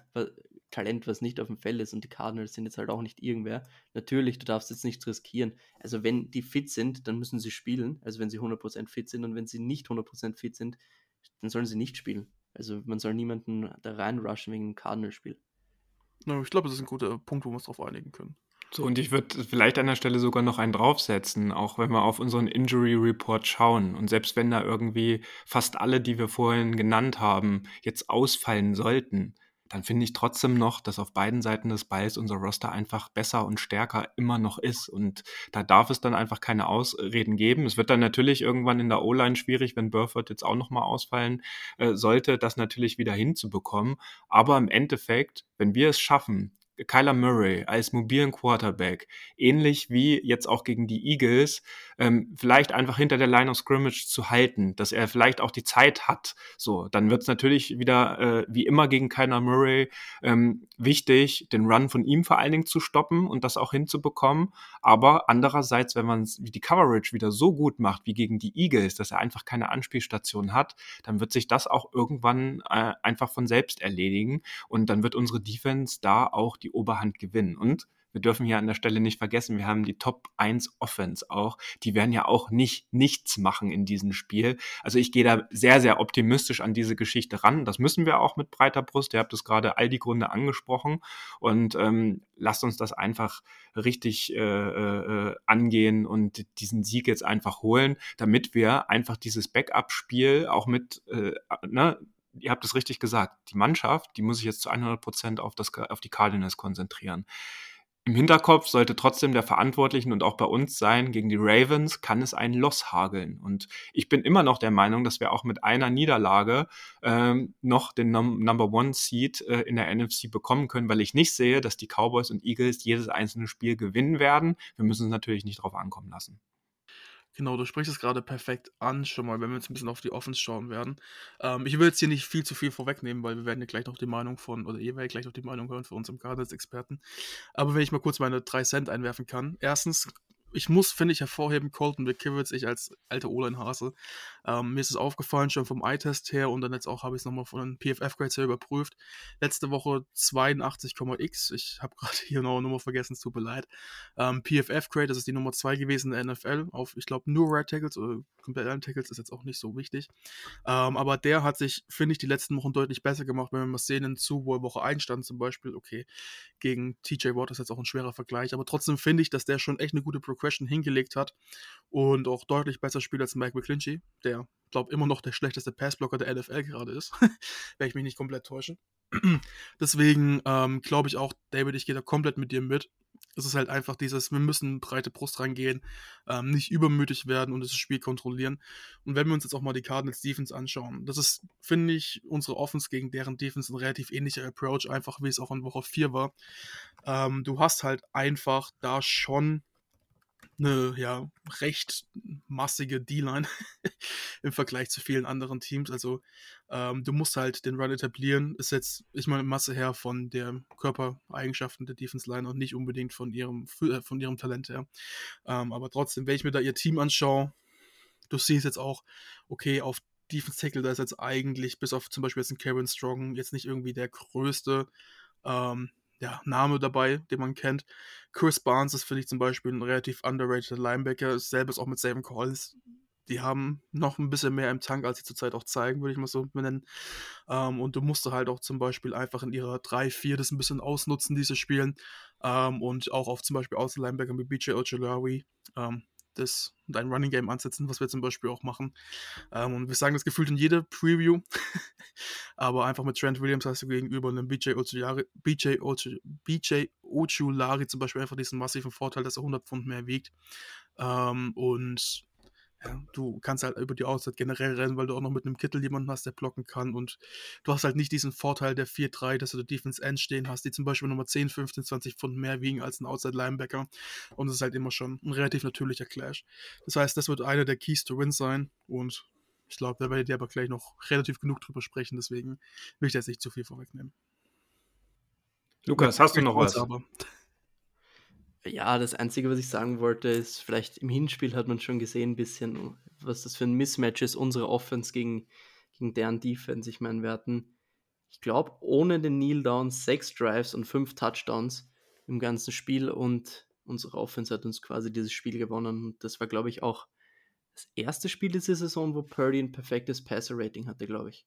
Talent, was nicht auf dem Feld ist und die Cardinals sind jetzt halt auch nicht irgendwer. Natürlich, du darfst jetzt nichts riskieren. Also wenn die fit sind, dann müssen sie spielen, also wenn sie 100% fit sind und wenn sie nicht 100% fit sind, dann sollen sie nicht spielen. Also man soll niemanden da reinrushen wegen einem Cardinal-Spiel. Ja, ich glaube, das ist ein guter Punkt, wo wir uns darauf einigen können. So, und ich würde vielleicht an der Stelle sogar noch einen draufsetzen, auch wenn wir auf unseren Injury Report schauen. Und selbst wenn da irgendwie fast alle, die wir vorhin genannt haben, jetzt ausfallen sollten, dann finde ich trotzdem noch, dass auf beiden Seiten des Balls unser Roster einfach besser und stärker immer noch ist. Und da darf es dann einfach keine Ausreden geben. Es wird dann natürlich irgendwann in der O-Line schwierig, wenn Burford jetzt auch nochmal ausfallen äh, sollte, das natürlich wieder hinzubekommen. Aber im Endeffekt, wenn wir es schaffen, Kyler Murray als mobilen Quarterback, ähnlich wie jetzt auch gegen die Eagles, ähm, vielleicht einfach hinter der Line of Scrimmage zu halten, dass er vielleicht auch die Zeit hat. So, dann wird es natürlich wieder äh, wie immer gegen Kyler Murray ähm, wichtig, den Run von ihm vor allen Dingen zu stoppen und das auch hinzubekommen. Aber andererseits, wenn man die Coverage wieder so gut macht wie gegen die Eagles, dass er einfach keine Anspielstation hat, dann wird sich das auch irgendwann äh, einfach von selbst erledigen und dann wird unsere Defense da auch die Oberhand gewinnen. Und wir dürfen hier an der Stelle nicht vergessen, wir haben die Top 1 Offense auch. Die werden ja auch nicht nichts machen in diesem Spiel. Also ich gehe da sehr, sehr optimistisch an diese Geschichte ran. Das müssen wir auch mit breiter Brust. Ihr habt es gerade all die Gründe angesprochen. Und ähm, lasst uns das einfach richtig äh, äh, angehen und diesen Sieg jetzt einfach holen, damit wir einfach dieses Backup-Spiel auch mit, äh, ne, ihr habt es richtig gesagt, die Mannschaft, die muss sich jetzt zu 100 Prozent auf, auf die Cardinals konzentrieren. Im Hinterkopf sollte trotzdem der Verantwortlichen und auch bei uns sein, gegen die Ravens kann es einen Loss hageln. Und ich bin immer noch der Meinung, dass wir auch mit einer Niederlage ähm, noch den Num Number One Seed äh, in der NFC bekommen können, weil ich nicht sehe, dass die Cowboys und Eagles jedes einzelne Spiel gewinnen werden. Wir müssen es natürlich nicht drauf ankommen lassen. Genau, du sprichst es gerade perfekt an, schon mal, wenn wir jetzt ein bisschen auf die Offense schauen werden. Ähm, ich will jetzt hier nicht viel zu viel vorwegnehmen, weil wir werden ja gleich noch die Meinung von, oder ihr werdet gleich noch die Meinung hören von unserem Cardinals-Experten. Aber wenn ich mal kurz meine drei Cent einwerfen kann. Erstens ich muss, finde ich, hervorheben, Colton McKivitz, ich als alter O-Line-Hase, ähm, mir ist es aufgefallen, schon vom Eye-Test her und dann jetzt auch habe ich es nochmal von den PFF-Grades her überprüft. Letzte Woche 82,x. Ich habe gerade hier noch eine Nummer vergessen, es tut mir leid. Ähm, PFF-Grade, das ist die Nummer 2 gewesen in der NFL, auf, ich glaube, nur Right Tackles oder komplett alle Tackles ist jetzt auch nicht so wichtig. Ähm, aber der hat sich, finde ich, die letzten Wochen deutlich besser gemacht, wenn wir mal sehen, in zu, wo er Woche 1 stand zum Beispiel, okay, gegen TJ Watt ist jetzt auch ein schwerer Vergleich, aber trotzdem finde ich, dass der schon echt eine gute Progression Progression hingelegt hat und auch deutlich besser spielt als Mike McClinchy, der, glaube immer noch der schlechteste Passblocker der NFL gerade ist, wenn ich mich nicht komplett täusche. Deswegen ähm, glaube ich auch, David, ich gehe da komplett mit dir mit. Es ist halt einfach dieses, wir müssen breite Brust rangehen, ähm, nicht übermütig werden und das Spiel kontrollieren. Und wenn wir uns jetzt auch mal die Cardinals Defense anschauen, das ist, finde ich, unsere Offense gegen deren Defense ein relativ ähnlicher Approach, einfach wie es auch in Woche 4 war. Ähm, du hast halt einfach da schon eine ja, recht massige D-Line im Vergleich zu vielen anderen Teams. Also ähm, du musst halt den Run etablieren. Ist jetzt, ich meine, Masse her von der Körpereigenschaften der Defense Line und nicht unbedingt von ihrem, äh, von ihrem Talent her. Ähm, aber trotzdem, wenn ich mir da ihr Team anschaue, du siehst jetzt auch, okay, auf Defense Tackle, da ist jetzt eigentlich, bis auf zum Beispiel jetzt ein Karen Strong, jetzt nicht irgendwie der größte ähm, ja, Name dabei, den man kennt. Chris Barnes ist, finde ich, zum Beispiel ein relativ underrated Linebacker. Selbes auch mit Savin Collins. Die haben noch ein bisschen mehr im Tank, als sie zurzeit auch zeigen, würde ich mal so nennen. Ähm, und du musst halt auch zum Beispiel einfach in ihrer 3-4 das ein bisschen ausnutzen, diese Spielen. Ähm, und auch auf zum Beispiel Außenlinebacker mit BJ Ojolari. Ähm, das dein Running Game ansetzen, was wir zum Beispiel auch machen. Ähm, und wir sagen das gefühlt in jeder Preview. Aber einfach mit Trent Williams hast du gegenüber einem BJ Ojulari, BJ, BJ Ojulari zum Beispiel einfach diesen massiven Vorteil, dass er 100 Pfund mehr wiegt. Ähm, und ja, du kannst halt über die Auszeit generell rennen, weil du auch noch mit einem Kittel jemanden hast, der blocken kann. Und du hast halt nicht diesen Vorteil der 4-3, dass du Defense End stehen hast, die zum Beispiel nochmal 10, 15, 20 Pfund mehr wiegen als ein Outside Linebacker. Und es ist halt immer schon ein relativ natürlicher Clash. Das heißt, das wird einer der Keys to Win sein. Und ich glaube, da werdet ihr aber gleich noch relativ genug drüber sprechen. Deswegen will ich da jetzt nicht zu viel vorwegnehmen. Lukas, hast du noch was? Aber. Ja, das Einzige, was ich sagen wollte, ist, vielleicht im Hinspiel hat man schon gesehen, ein bisschen, was das für ein Mismatch ist, unsere Offense gegen, gegen deren Defense. Ich meine, wir hatten, ich glaube, ohne den Kneel Downs sechs Drives und fünf Touchdowns im ganzen Spiel und unsere Offense hat uns quasi dieses Spiel gewonnen. Und das war, glaube ich, auch das erste Spiel dieser Saison, wo Purdy ein perfektes Passer-Rating hatte, glaube ich.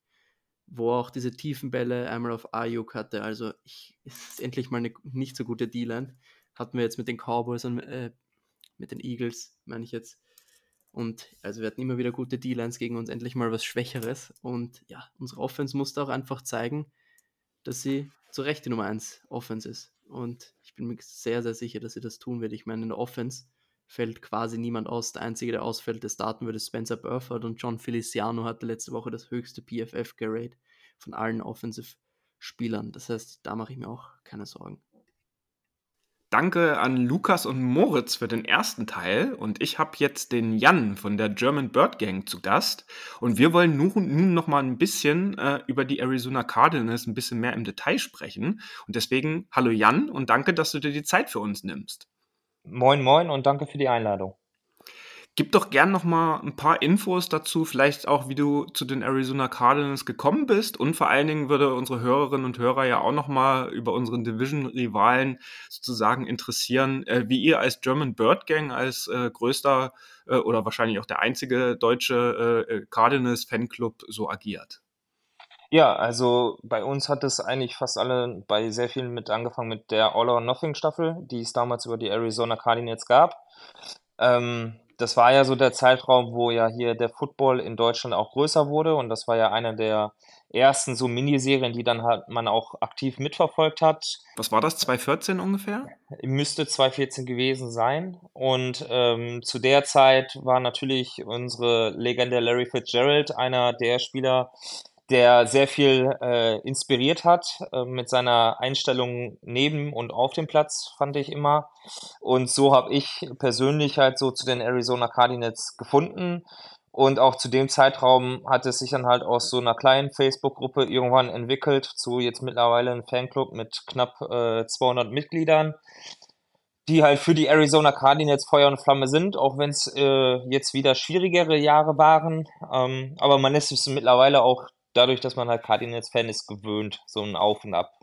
Wo auch diese tiefen Bälle einmal auf Ayuk hatte. Also, ich, es ist endlich mal eine nicht so gute D-Line hatten wir jetzt mit den Cowboys und äh, mit den Eagles, meine ich jetzt. Und also wir hatten immer wieder gute D-Lines gegen uns, endlich mal was Schwächeres. Und ja, unsere Offense musste auch einfach zeigen, dass sie zu Recht die Nummer 1 Offense ist. Und ich bin mir sehr, sehr sicher, dass sie das tun wird. Ich meine, in der Offense fällt quasi niemand aus. Der einzige, der ausfällt, der starten würde, Spencer Burford und John Feliciano hatte letzte Woche das höchste PFF-Gerate von allen Offensive-Spielern. Das heißt, da mache ich mir auch keine Sorgen. Danke an Lukas und Moritz für den ersten Teil und ich habe jetzt den Jan von der German Bird Gang zu Gast und wir wollen nun, nun noch mal ein bisschen äh, über die Arizona Cardinals ein bisschen mehr im Detail sprechen und deswegen hallo Jan und danke, dass du dir die Zeit für uns nimmst. Moin moin und danke für die Einladung. Gib doch gern noch mal ein paar Infos dazu, vielleicht auch, wie du zu den Arizona Cardinals gekommen bist und vor allen Dingen würde unsere Hörerinnen und Hörer ja auch noch mal über unseren Division-Rivalen sozusagen interessieren, äh, wie ihr als German Bird Gang, als äh, größter äh, oder wahrscheinlich auch der einzige deutsche äh, äh, Cardinals-Fanclub so agiert. Ja, also bei uns hat es eigentlich fast alle, bei sehr vielen mit angefangen mit der All or Nothing Staffel, die es damals über die Arizona Cardinals gab. Ähm, das war ja so der Zeitraum, wo ja hier der Football in Deutschland auch größer wurde und das war ja einer der ersten so Miniserien, die dann halt man auch aktiv mitverfolgt hat. Was war das, 2014 ungefähr? Müsste 2014 gewesen sein. Und ähm, zu der Zeit war natürlich unsere Legende Larry Fitzgerald einer der Spieler, der sehr viel äh, inspiriert hat äh, mit seiner Einstellung neben und auf dem Platz, fand ich immer. Und so habe ich persönlich halt so zu den Arizona Cardinals gefunden. Und auch zu dem Zeitraum hat es sich dann halt aus so einer kleinen Facebook-Gruppe irgendwann entwickelt zu jetzt mittlerweile einem Fanclub mit knapp äh, 200 Mitgliedern, die halt für die Arizona Cardinals Feuer und Flamme sind, auch wenn es äh, jetzt wieder schwierigere Jahre waren. Ähm, aber man ist es mittlerweile auch dadurch, dass man halt Cardinals-Fan ist, gewöhnt, so ein Auf und Ab.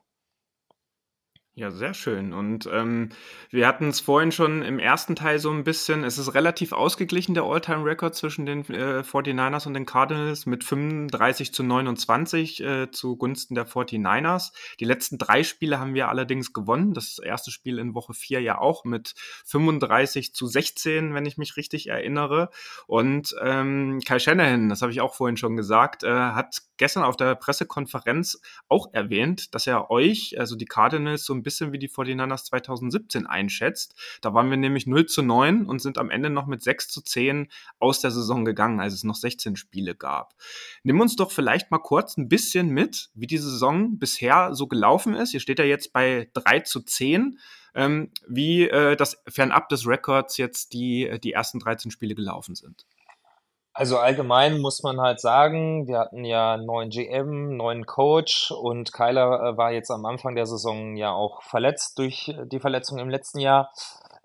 Ja, sehr schön. Und ähm, wir hatten es vorhin schon im ersten Teil so ein bisschen, es ist relativ ausgeglichen, der All-Time-Record zwischen den äh, 49ers und den Cardinals mit 35 zu 29 äh, zugunsten der 49ers. Die letzten drei Spiele haben wir allerdings gewonnen. Das erste Spiel in Woche 4 ja auch mit 35 zu 16, wenn ich mich richtig erinnere. Und ähm, Kai Shanahan, das habe ich auch vorhin schon gesagt, äh, hat gestern auf der Pressekonferenz auch erwähnt, dass er euch, also die Cardinals, so ein bisschen wie die 49ers 2017 einschätzt. Da waren wir nämlich 0 zu 9 und sind am Ende noch mit 6 zu 10 aus der Saison gegangen, als es noch 16 Spiele gab. Nimm uns doch vielleicht mal kurz ein bisschen mit, wie die Saison bisher so gelaufen ist. Ihr steht ja jetzt bei 3 zu 10 ähm, wie äh, das fernab des Records jetzt die, äh, die ersten 13 Spiele gelaufen sind. Also allgemein muss man halt sagen, wir hatten ja einen neuen GM, neuen Coach und Kyler äh, war jetzt am Anfang der Saison ja auch verletzt durch die Verletzung im letzten Jahr.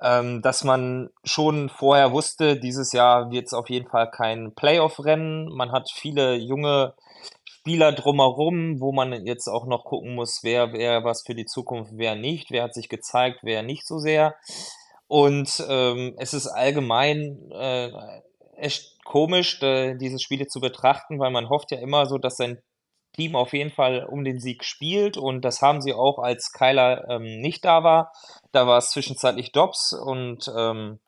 Ähm, dass man schon vorher wusste, dieses Jahr wird es auf jeden Fall kein Playoff-Rennen. Man hat viele junge Spieler drumherum, wo man jetzt auch noch gucken muss, wer, wer was für die Zukunft, wer nicht, wer hat sich gezeigt, wer nicht so sehr. Und ähm, es ist allgemein äh, echt komisch, diese Spiele zu betrachten, weil man hofft ja immer so, dass sein Team auf jeden Fall um den Sieg spielt und das haben sie auch, als Kyler ähm, nicht da war. Da war es zwischenzeitlich Dobbs und ähm,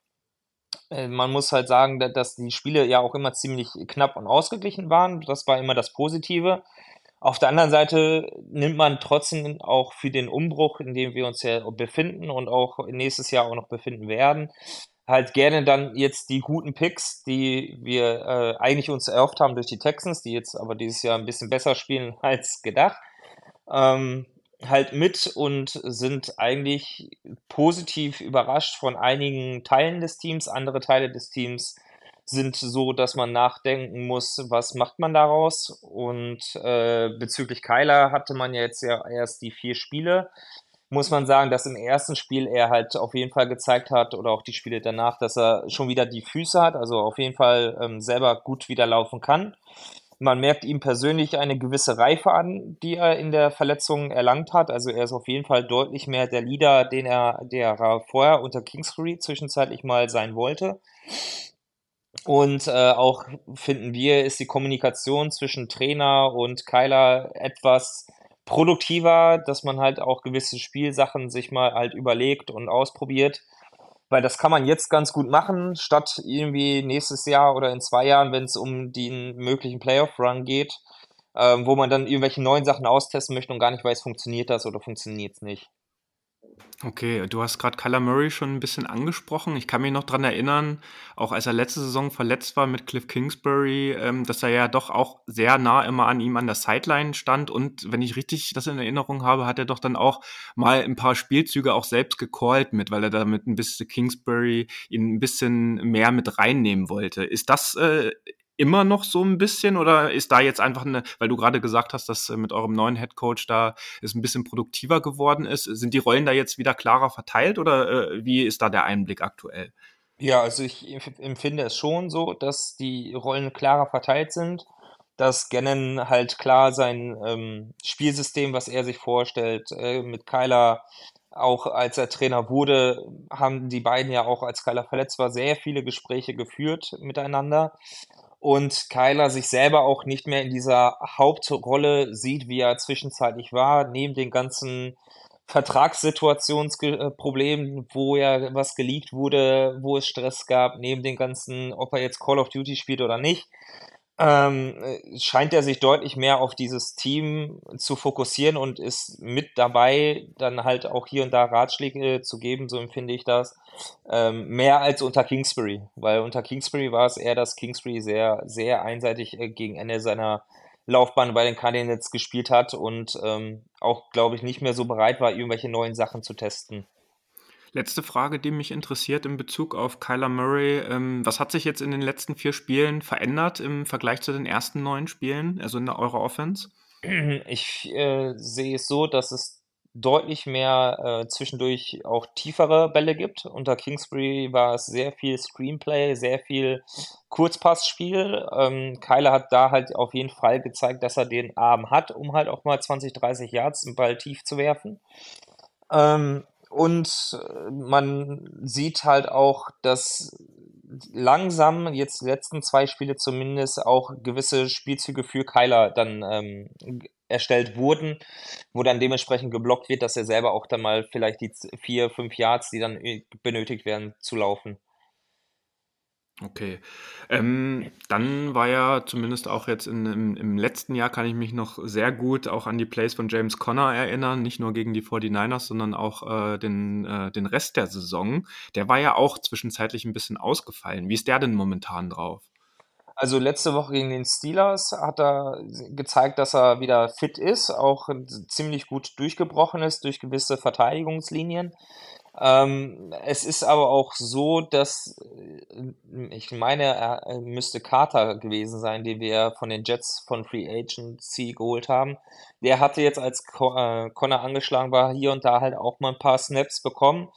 äh, man muss halt sagen, dass die Spiele ja auch immer ziemlich knapp und ausgeglichen waren. Das war immer das Positive. Auf der anderen Seite nimmt man trotzdem auch für den Umbruch, in dem wir uns ja befinden und auch nächstes Jahr auch noch befinden werden, halt gerne dann jetzt die guten Picks, die wir äh, eigentlich uns erhofft haben durch die Texans, die jetzt aber dieses Jahr ein bisschen besser spielen als gedacht, ähm, halt mit und sind eigentlich positiv überrascht von einigen Teilen des Teams. Andere Teile des Teams sind so, dass man nachdenken muss, was macht man daraus. Und äh, bezüglich Kyler hatte man ja jetzt ja erst die vier Spiele. Muss man sagen, dass im ersten Spiel er halt auf jeden Fall gezeigt hat oder auch die Spiele danach, dass er schon wieder die Füße hat, also auf jeden Fall ähm, selber gut wieder laufen kann. Man merkt ihm persönlich eine gewisse Reife an, die er in der Verletzung erlangt hat. Also er ist auf jeden Fall deutlich mehr der Leader, den er, der er vorher unter Kingsbury zwischenzeitlich mal sein wollte. Und äh, auch finden wir, ist die Kommunikation zwischen Trainer und Kyler etwas produktiver, dass man halt auch gewisse Spielsachen sich mal halt überlegt und ausprobiert weil das kann man jetzt ganz gut machen, statt irgendwie nächstes Jahr oder in zwei Jahren, wenn es um den möglichen Playoff-Run geht, ähm, wo man dann irgendwelche neuen Sachen austesten möchte und gar nicht weiß, funktioniert das oder funktioniert es nicht. Okay, du hast gerade Kyler Murray schon ein bisschen angesprochen. Ich kann mich noch daran erinnern, auch als er letzte Saison verletzt war mit Cliff Kingsbury, ähm, dass er ja doch auch sehr nah immer an ihm an der Sideline stand. Und wenn ich richtig das in Erinnerung habe, hat er doch dann auch mal ein paar Spielzüge auch selbst gecallt mit, weil er damit ein bisschen Kingsbury ihn ein bisschen mehr mit reinnehmen wollte. Ist das äh, immer noch so ein bisschen? Oder ist da jetzt einfach eine, weil du gerade gesagt hast, dass äh, mit eurem neuen Head Coach da es ein bisschen produktiver geworden ist, sind die Rollen da jetzt wieder klarer verteilt? Oder äh, wie ist da der Einblick aktuell? Ja, also ich empfinde es schon so, dass die Rollen klarer verteilt sind, dass Gannon halt klar sein ähm, Spielsystem, was er sich vorstellt, äh, mit Kyler auch als er Trainer wurde, haben die beiden ja auch, als Kyler verletzt war, sehr viele Gespräche geführt miteinander und Kyler sich selber auch nicht mehr in dieser Hauptrolle sieht, wie er zwischenzeitlich war, neben den ganzen Vertragssituationsproblemen, wo ja was geleakt wurde, wo es Stress gab, neben den ganzen, ob er jetzt Call of Duty spielt oder nicht, ähm, scheint er sich deutlich mehr auf dieses Team zu fokussieren und ist mit dabei, dann halt auch hier und da Ratschläge zu geben, so empfinde ich das, ähm, mehr als unter Kingsbury, weil unter Kingsbury war es eher, dass Kingsbury sehr, sehr einseitig äh, gegen Ende seiner Laufbahn bei den Cardinals gespielt hat und ähm, auch, glaube ich, nicht mehr so bereit war, irgendwelche neuen Sachen zu testen. Letzte Frage, die mich interessiert in Bezug auf Kyler Murray. Ähm, was hat sich jetzt in den letzten vier Spielen verändert im Vergleich zu den ersten neun Spielen, also in eurer Offense? Ich äh, sehe es so, dass es deutlich mehr äh, zwischendurch auch tiefere Bälle gibt. Unter Kingsbury war es sehr viel Screenplay, sehr viel Kurzpassspiel. Ähm, Kyler hat da halt auf jeden Fall gezeigt, dass er den Arm hat, um halt auch mal 20, 30 Yards einen Ball tief zu werfen. Ähm, und äh, man sieht halt auch, dass langsam jetzt die letzten zwei Spiele zumindest auch gewisse Spielzüge für Kyler dann ähm, erstellt wurden, wo dann dementsprechend geblockt wird, dass er selber auch dann mal vielleicht die vier, fünf Yards, die dann äh, benötigt werden, zu laufen. Okay. Ähm, dann war ja zumindest auch jetzt in, im, im letzten Jahr kann ich mich noch sehr gut auch an die Plays von James Conner erinnern, nicht nur gegen die 49ers, sondern auch äh, den, äh, den Rest der Saison. Der war ja auch zwischenzeitlich ein bisschen ausgefallen. Wie ist der denn momentan drauf? Also letzte Woche gegen den Steelers hat er gezeigt, dass er wieder fit ist, auch ziemlich gut durchgebrochen ist durch gewisse Verteidigungslinien. Ähm, es ist aber auch so, dass äh, ich meine, er müsste Carter gewesen sein, den wir von den Jets von Free Agency geholt haben. Der hatte jetzt, als äh, Connor angeschlagen war, hier und da halt auch mal ein paar Snaps bekommen,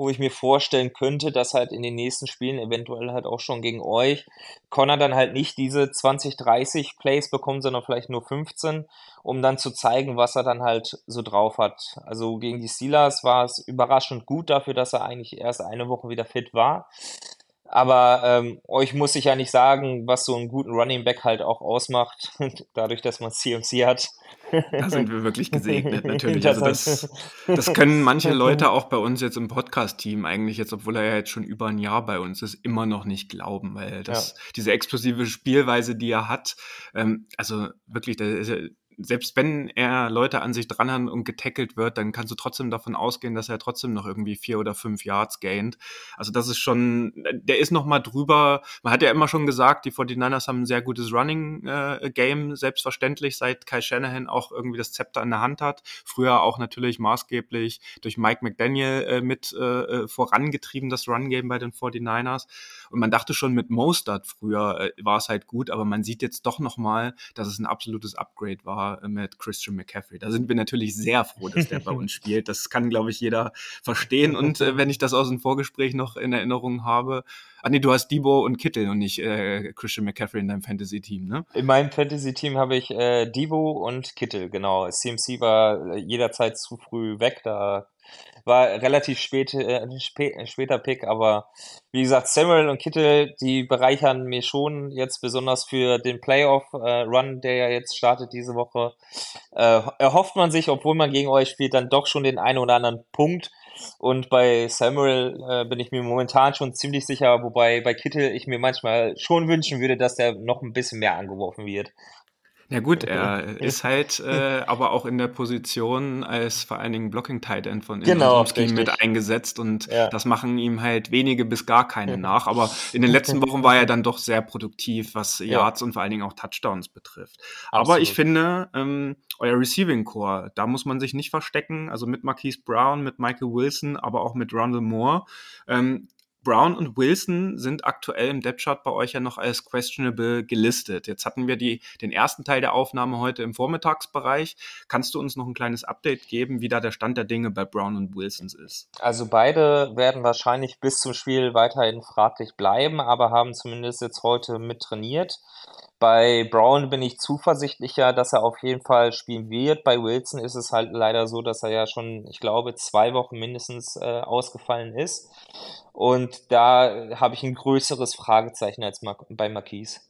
wo ich mir vorstellen könnte, dass halt in den nächsten Spielen, eventuell halt auch schon gegen euch, Connor dann halt nicht diese 20, 30 Plays bekommt, sondern vielleicht nur 15, um dann zu zeigen, was er dann halt so drauf hat. Also gegen die Steelers war es überraschend gut dafür, dass er eigentlich erst eine Woche wieder fit war. Aber ähm, euch muss ich ja nicht sagen, was so einen guten Running Back halt auch ausmacht, dadurch, dass man CMC hat. Da sind wir wirklich gesegnet, natürlich. Also das, das können manche Leute auch bei uns jetzt im Podcast-Team eigentlich jetzt, obwohl er ja jetzt schon über ein Jahr bei uns ist, immer noch nicht glauben, weil das, ja. diese explosive Spielweise, die er hat, ähm, also wirklich, da ist ja selbst wenn er Leute an sich dran hat und getackelt wird, dann kannst du trotzdem davon ausgehen, dass er trotzdem noch irgendwie vier oder fünf Yards gained. Also das ist schon, der ist noch mal drüber. Man hat ja immer schon gesagt, die 49ers haben ein sehr gutes Running äh, Game, selbstverständlich, seit Kai Shanahan auch irgendwie das Zepter in der Hand hat. Früher auch natürlich maßgeblich durch Mike McDaniel äh, mit äh, äh vorangetrieben, das Run Game bei den 49ers. Und man dachte schon mit Mostert früher äh, war es halt gut, aber man sieht jetzt doch noch mal, dass es ein absolutes Upgrade war äh, mit Christian McCaffrey. Da sind wir natürlich sehr froh, dass der bei uns spielt. Das kann, glaube ich, jeder verstehen. Und äh, wenn ich das aus dem Vorgespräch noch in Erinnerung habe, Ah nee, du hast Debo und Kittel und nicht äh, Christian McCaffrey in deinem Fantasy-Team, ne? In meinem Fantasy-Team habe ich äh, Debo und Kittel, genau. CMC war jederzeit zu früh weg, da war relativ spät, äh, spä später Pick, aber wie gesagt, Samuel und Kittel, die bereichern mir schon jetzt besonders für den Playoff-Run, äh, der ja jetzt startet diese Woche. Äh, erhofft man sich, obwohl man gegen euch spielt, dann doch schon den einen oder anderen Punkt. Und bei Samuel äh, bin ich mir momentan schon ziemlich sicher, wobei bei Kittel ich mir manchmal schon wünschen würde, dass der noch ein bisschen mehr angeworfen wird. Ja gut, er ist halt äh, aber auch in der Position als vor allen Dingen Blocking Tight End von genau, Scheme mit eingesetzt und ja. das machen ihm halt wenige bis gar keine nach. Aber in den letzten Wochen war er dann doch sehr produktiv, was Yards ja. und vor allen Dingen auch Touchdowns betrifft. Absolut. Aber ich finde, ähm, euer Receiving Core, da muss man sich nicht verstecken. Also mit Marquise Brown, mit Michael Wilson, aber auch mit Rondell Moore. Ähm, Brown und Wilson sind aktuell im Depth Chart bei euch ja noch als questionable gelistet. Jetzt hatten wir die, den ersten Teil der Aufnahme heute im Vormittagsbereich. Kannst du uns noch ein kleines Update geben, wie da der Stand der Dinge bei Brown und Wilsons ist? Also beide werden wahrscheinlich bis zum Spiel weiterhin fraglich bleiben, aber haben zumindest jetzt heute mit trainiert. Bei Brown bin ich zuversichtlicher, dass er auf jeden Fall spielen wird. Bei Wilson ist es halt leider so, dass er ja schon, ich glaube, zwei Wochen mindestens äh, ausgefallen ist. Und da habe ich ein größeres Fragezeichen als bei Marquise.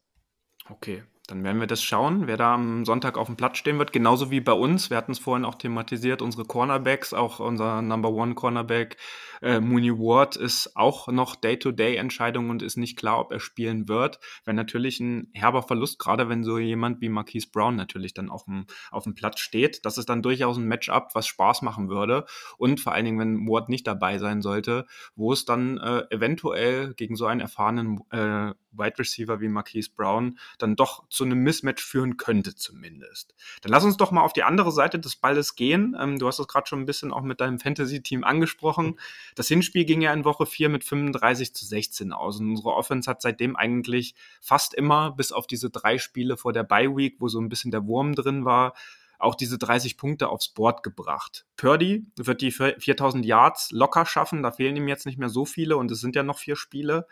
Okay, dann werden wir das schauen, wer da am Sonntag auf dem Platz stehen wird. Genauso wie bei uns. Wir hatten es vorhin auch thematisiert, unsere Cornerbacks, auch unser Number One Cornerback äh, Mooney Ward ist auch noch Day-to-Day-Entscheidung und ist nicht klar, ob er spielen wird. Wäre natürlich ein herber Verlust, gerade wenn so jemand wie Marquise Brown natürlich dann auch im, auf dem Platz steht. Das ist dann durchaus ein Matchup, was Spaß machen würde. Und vor allen Dingen, wenn Ward nicht dabei sein sollte, wo es dann äh, eventuell gegen so einen erfahrenen äh, Wide Receiver wie Marquise Brown dann doch zu einem Mismatch führen könnte zumindest. Dann lass uns doch mal auf die andere Seite des Balles gehen. Ähm, du hast es gerade schon ein bisschen auch mit deinem Fantasy-Team angesprochen. Das Hinspiel ging ja in Woche 4 mit 35 zu 16 aus und unsere Offense hat seitdem eigentlich fast immer, bis auf diese drei Spiele vor der Bye Week, wo so ein bisschen der Wurm drin war, auch diese 30 Punkte aufs Board gebracht. Purdy wird die 4000 Yards locker schaffen, da fehlen ihm jetzt nicht mehr so viele und es sind ja noch vier Spiele.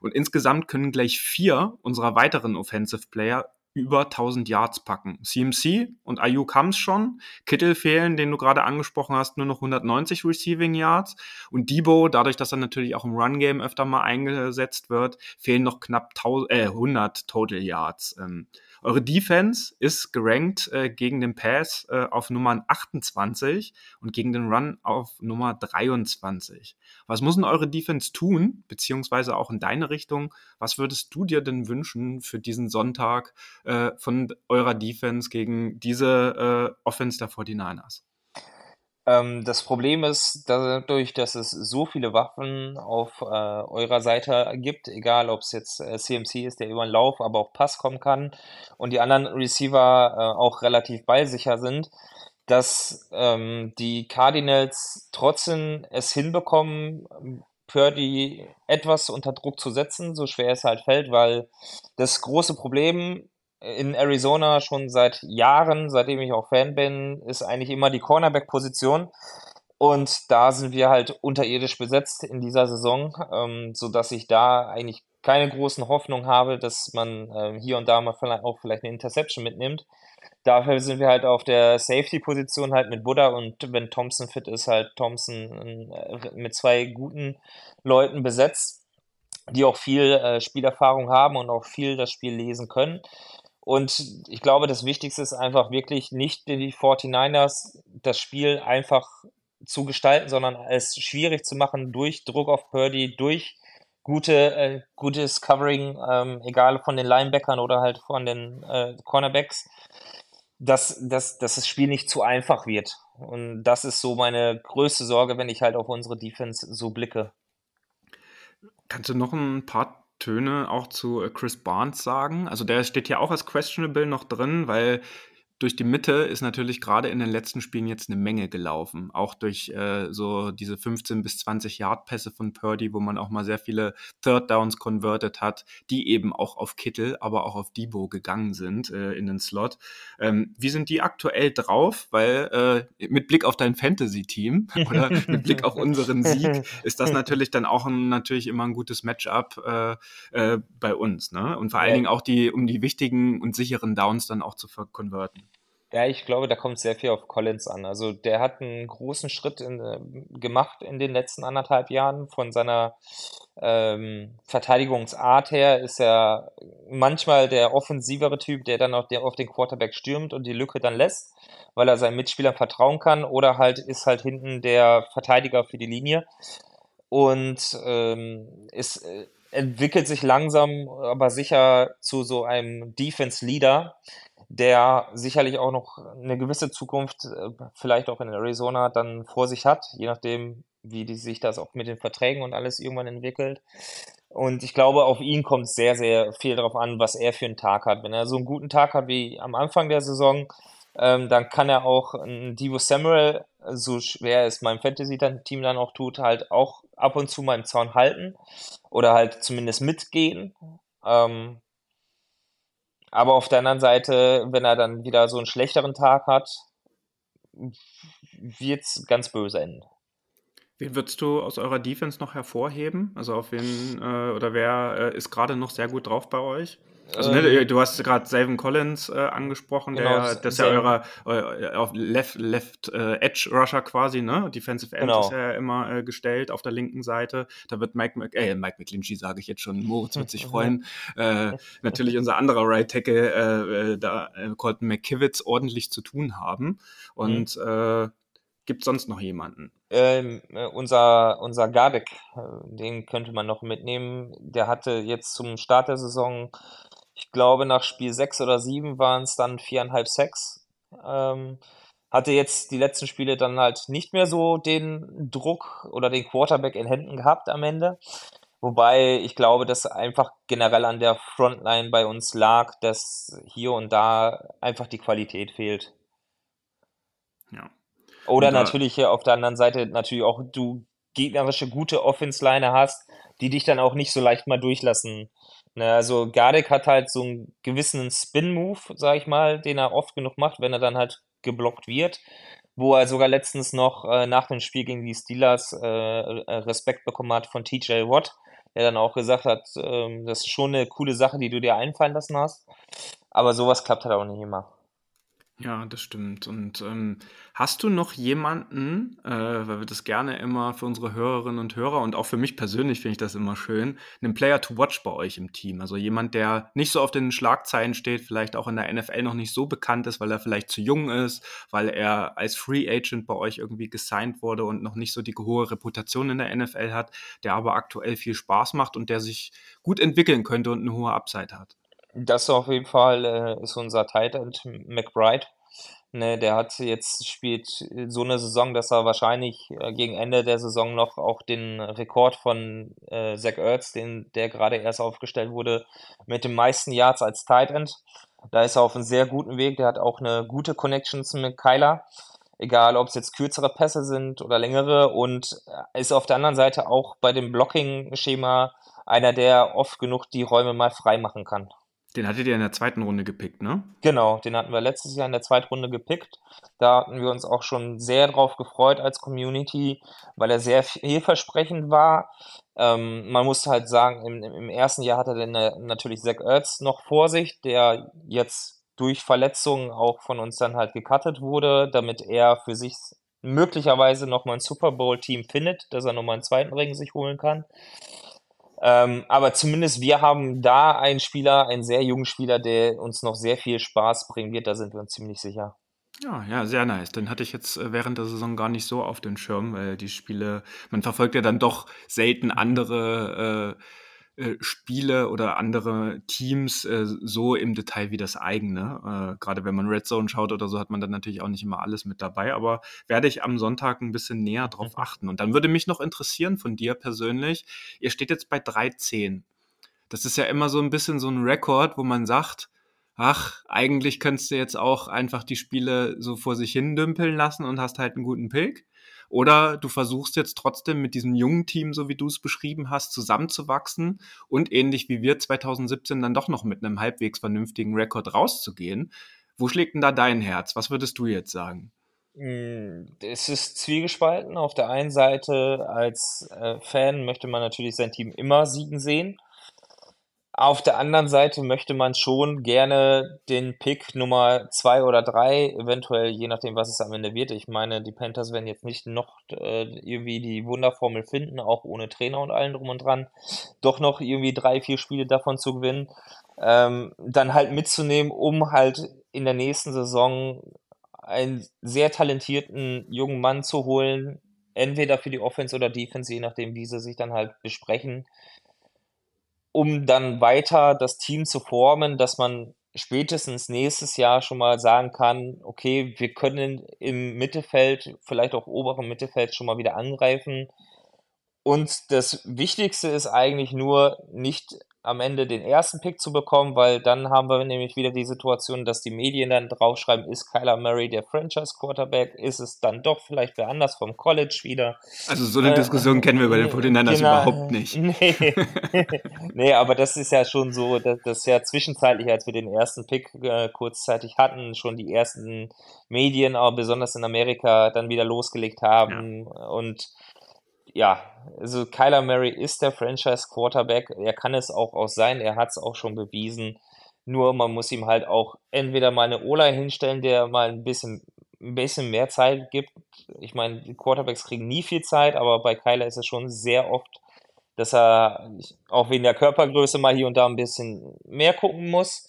Und insgesamt können gleich vier unserer weiteren Offensive Player über 1000 Yards packen. CMC und haben es schon. Kittel fehlen, den du gerade angesprochen hast, nur noch 190 Receiving Yards. Und Debo, dadurch, dass er natürlich auch im Run-Game öfter mal eingesetzt wird, fehlen noch knapp 1000, äh, 100 Total Yards. Ähm, eure Defense ist gerankt äh, gegen den Pass äh, auf Nummer 28 und gegen den Run auf Nummer 23. Was muss denn eure Defense tun, beziehungsweise auch in deine Richtung? Was würdest du dir denn wünschen für diesen Sonntag äh, von eurer Defense gegen diese äh, Offense der 49ers? Ähm, das Problem ist, dadurch, dass es so viele Waffen auf äh, eurer Seite gibt, egal ob es jetzt äh, CMC ist, der über den Lauf, aber auch Pass kommen kann und die anderen Receiver äh, auch relativ ballsicher sind, dass ähm, die Cardinals trotzdem es hinbekommen, Purdy etwas unter Druck zu setzen, so schwer es halt fällt, weil das große Problem in Arizona schon seit Jahren, seitdem ich auch Fan bin, ist eigentlich immer die Cornerback-Position. Und da sind wir halt unterirdisch besetzt in dieser Saison, ähm, sodass ich da eigentlich keine großen Hoffnungen habe, dass man äh, hier und da mal vielleicht auch vielleicht eine Interception mitnimmt. Dafür sind wir halt auf der Safety-Position halt mit Buddha und wenn Thompson fit ist, halt Thompson äh, mit zwei guten Leuten besetzt, die auch viel äh, Spielerfahrung haben und auch viel das Spiel lesen können. Und ich glaube, das Wichtigste ist einfach wirklich nicht die 49ers das Spiel einfach zu gestalten, sondern es schwierig zu machen durch Druck auf Purdy, durch gute, äh, gutes Covering, ähm, egal von den Linebackern oder halt von den äh, Cornerbacks, dass, dass, dass das Spiel nicht zu einfach wird. Und das ist so meine größte Sorge, wenn ich halt auf unsere Defense so blicke. Kannst du noch ein paar Töne auch zu äh, Chris Barnes sagen? Also der steht ja auch als questionable noch drin, weil durch die Mitte ist natürlich gerade in den letzten Spielen jetzt eine Menge gelaufen. Auch durch äh, so diese 15 bis 20 Yard Pässe von Purdy, wo man auch mal sehr viele Third Downs converted hat, die eben auch auf Kittel, aber auch auf Debo gegangen sind äh, in den Slot. Ähm, wie sind die aktuell drauf? Weil äh, mit Blick auf dein Fantasy-Team oder mit Blick auf unseren Sieg ist das natürlich dann auch ein, natürlich immer ein gutes Matchup äh, äh, bei uns. Ne? Und vor allen Dingen auch die, um die wichtigen und sicheren Downs dann auch zu converten. Ja, ich glaube, da kommt sehr viel auf Collins an. Also der hat einen großen Schritt in, äh, gemacht in den letzten anderthalb Jahren. Von seiner ähm, Verteidigungsart her ist er manchmal der offensivere Typ, der dann auf, der auf den Quarterback stürmt und die Lücke dann lässt, weil er seinen Mitspielern vertrauen kann. Oder halt ist halt hinten der Verteidiger für die Linie. Und ähm, ist, äh, entwickelt sich langsam, aber sicher zu so einem Defense-Leader der sicherlich auch noch eine gewisse Zukunft, äh, vielleicht auch in Arizona, dann vor sich hat, je nachdem, wie die, sich das auch mit den Verträgen und alles irgendwann entwickelt. Und ich glaube, auf ihn kommt sehr, sehr viel darauf an, was er für einen Tag hat. Wenn er so einen guten Tag hat wie am Anfang der Saison, ähm, dann kann er auch ein Divo Samuel, so schwer es meinem Fantasy-Team dann auch tut, halt auch ab und zu mal im Zaun halten oder halt zumindest mitgehen. Ähm, aber auf der anderen Seite, wenn er dann wieder so einen schlechteren Tag hat, wird es ganz böse enden. Wen würdest du aus eurer Defense noch hervorheben? Also auf wen äh, oder wer äh, ist gerade noch sehr gut drauf bei euch? Also, ne, ähm, du hast gerade Savin Collins äh, angesprochen, genau, der, das ist ja eurer äh, auf Left, Left äh, Edge Rusher quasi, ne? Defensive End genau. ist ja immer äh, gestellt auf der linken Seite. Da wird Mike, Mc, äh, Mike McClinchy, sage ich jetzt schon, Moritz wird sich freuen. äh, natürlich unser anderer Right Tackle, äh, äh, da äh, Colton McKivitz ordentlich zu tun haben. Und mhm. Gibt sonst noch jemanden? Ähm, äh, unser, unser Gardek, äh, den könnte man noch mitnehmen. Der hatte jetzt zum Start der Saison ich glaube, nach Spiel 6 oder 7 waren es dann viereinhalb Sacks. Ähm, hatte jetzt die letzten Spiele dann halt nicht mehr so den Druck oder den Quarterback in Händen gehabt am Ende. Wobei ich glaube, dass einfach generell an der Frontline bei uns lag, dass hier und da einfach die Qualität fehlt. Ja. Oder natürlich auf der anderen Seite natürlich auch du gegnerische gute Offense-Line hast, die dich dann auch nicht so leicht mal durchlassen Ne, also Gardek hat halt so einen gewissen Spin-Move, sag ich mal, den er oft genug macht, wenn er dann halt geblockt wird, wo er sogar letztens noch äh, nach dem Spiel gegen die Steelers äh, äh Respekt bekommen hat von TJ Watt, der dann auch gesagt hat, äh, das ist schon eine coole Sache, die du dir einfallen lassen hast. Aber sowas klappt halt auch nicht immer. Ja, das stimmt. Und ähm, hast du noch jemanden, äh, weil wir das gerne immer für unsere Hörerinnen und Hörer und auch für mich persönlich finde ich das immer schön, einen Player to watch bei euch im Team? Also jemand, der nicht so auf den Schlagzeilen steht, vielleicht auch in der NFL noch nicht so bekannt ist, weil er vielleicht zu jung ist, weil er als Free Agent bei euch irgendwie gesigned wurde und noch nicht so die hohe Reputation in der NFL hat, der aber aktuell viel Spaß macht und der sich gut entwickeln könnte und eine hohe Upside hat. Das auf jeden Fall äh, ist unser Tight End McBride. Ne, der hat jetzt spielt so eine Saison, dass er wahrscheinlich äh, gegen Ende der Saison noch auch den Rekord von äh, Zach Ertz, den, der gerade erst aufgestellt wurde, mit den meisten Yards als Tight End. Da ist er auf einem sehr guten Weg. Der hat auch eine gute Connection mit Kyler. egal ob es jetzt kürzere Pässe sind oder längere und ist auf der anderen Seite auch bei dem Blocking-Schema einer, der oft genug die Räume mal frei machen kann. Den hattet ihr in der zweiten Runde gepickt, ne? Genau, den hatten wir letztes Jahr in der zweiten Runde gepickt. Da hatten wir uns auch schon sehr drauf gefreut als Community, weil er sehr vielversprechend war. Ähm, man muss halt sagen, im, im ersten Jahr hatte er natürlich Zach Ertz noch vor sich, der jetzt durch Verletzungen auch von uns dann halt gecuttet wurde, damit er für sich möglicherweise nochmal ein Super Bowl-Team findet, dass er nochmal einen zweiten Ring sich holen kann. Ähm, aber zumindest wir haben da einen Spieler, einen sehr jungen Spieler, der uns noch sehr viel Spaß bringen wird, da sind wir uns ziemlich sicher. Ja, ja, sehr nice. Den hatte ich jetzt äh, während der Saison gar nicht so auf den Schirm, weil die Spiele, man verfolgt ja dann doch selten andere äh, äh, Spiele oder andere Teams äh, so im Detail wie das eigene. Äh, Gerade wenn man Red Zone schaut oder so, hat man dann natürlich auch nicht immer alles mit dabei. Aber werde ich am Sonntag ein bisschen näher drauf mhm. achten. Und dann würde mich noch interessieren von dir persönlich, ihr steht jetzt bei 13. Das ist ja immer so ein bisschen so ein Rekord, wo man sagt, ach, eigentlich könntest du jetzt auch einfach die Spiele so vor sich hin dümpeln lassen und hast halt einen guten Pick. Oder du versuchst jetzt trotzdem mit diesem jungen Team, so wie du es beschrieben hast, zusammenzuwachsen und ähnlich wie wir 2017 dann doch noch mit einem halbwegs vernünftigen Rekord rauszugehen. Wo schlägt denn da dein Herz? Was würdest du jetzt sagen? Hm, es ist zwiegespalten. Auf der einen Seite als äh, Fan möchte man natürlich sein Team immer siegen sehen. Auf der anderen Seite möchte man schon gerne den Pick Nummer zwei oder drei, eventuell je nachdem, was es am Ende wird. Ich meine, die Panthers werden jetzt nicht noch äh, irgendwie die Wunderformel finden, auch ohne Trainer und allen drum und dran, doch noch irgendwie drei, vier Spiele davon zu gewinnen. Ähm, dann halt mitzunehmen, um halt in der nächsten Saison einen sehr talentierten jungen Mann zu holen, entweder für die Offense oder Defense, je nachdem, wie sie sich dann halt besprechen um dann weiter das Team zu formen, dass man spätestens nächstes Jahr schon mal sagen kann, okay, wir können im Mittelfeld, vielleicht auch oberen Mittelfeld schon mal wieder angreifen. Und das Wichtigste ist eigentlich nur nicht am Ende den ersten Pick zu bekommen, weil dann haben wir nämlich wieder die Situation, dass die Medien dann draufschreiben, ist Kyler Murray der Franchise Quarterback, ist es dann doch vielleicht wer anders vom College wieder. Also so eine äh, Diskussion kennen wir bei den 49ers genau, überhaupt nicht. Nee. nee, aber das ist ja schon so, dass das ja zwischenzeitlich, als wir den ersten Pick äh, kurzzeitig hatten, schon die ersten Medien, aber besonders in Amerika, dann wieder losgelegt haben ja. und ja, also Kyler Murray ist der Franchise Quarterback. Er kann es auch, auch sein. Er hat es auch schon bewiesen. Nur man muss ihm halt auch entweder mal eine Ola hinstellen, der mal ein bisschen, ein bisschen mehr Zeit gibt. Ich meine, die Quarterbacks kriegen nie viel Zeit, aber bei Kyler ist es schon sehr oft, dass er auch wegen der Körpergröße mal hier und da ein bisschen mehr gucken muss,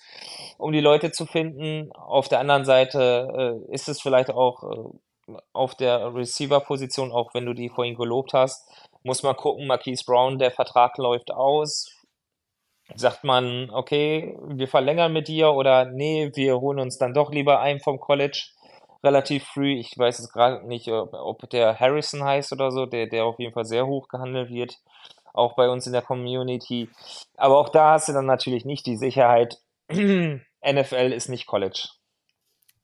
um die Leute zu finden. Auf der anderen Seite äh, ist es vielleicht auch äh, auf der Receiver-Position, auch wenn du die vorhin gelobt hast, muss man gucken, Marquise Brown, der Vertrag läuft aus. Sagt man, okay, wir verlängern mit dir oder nee, wir holen uns dann doch lieber einen vom College relativ früh. Ich weiß jetzt gerade nicht, ob der Harrison heißt oder so, der, der auf jeden Fall sehr hoch gehandelt wird, auch bei uns in der Community. Aber auch da hast du dann natürlich nicht die Sicherheit, NFL ist nicht College.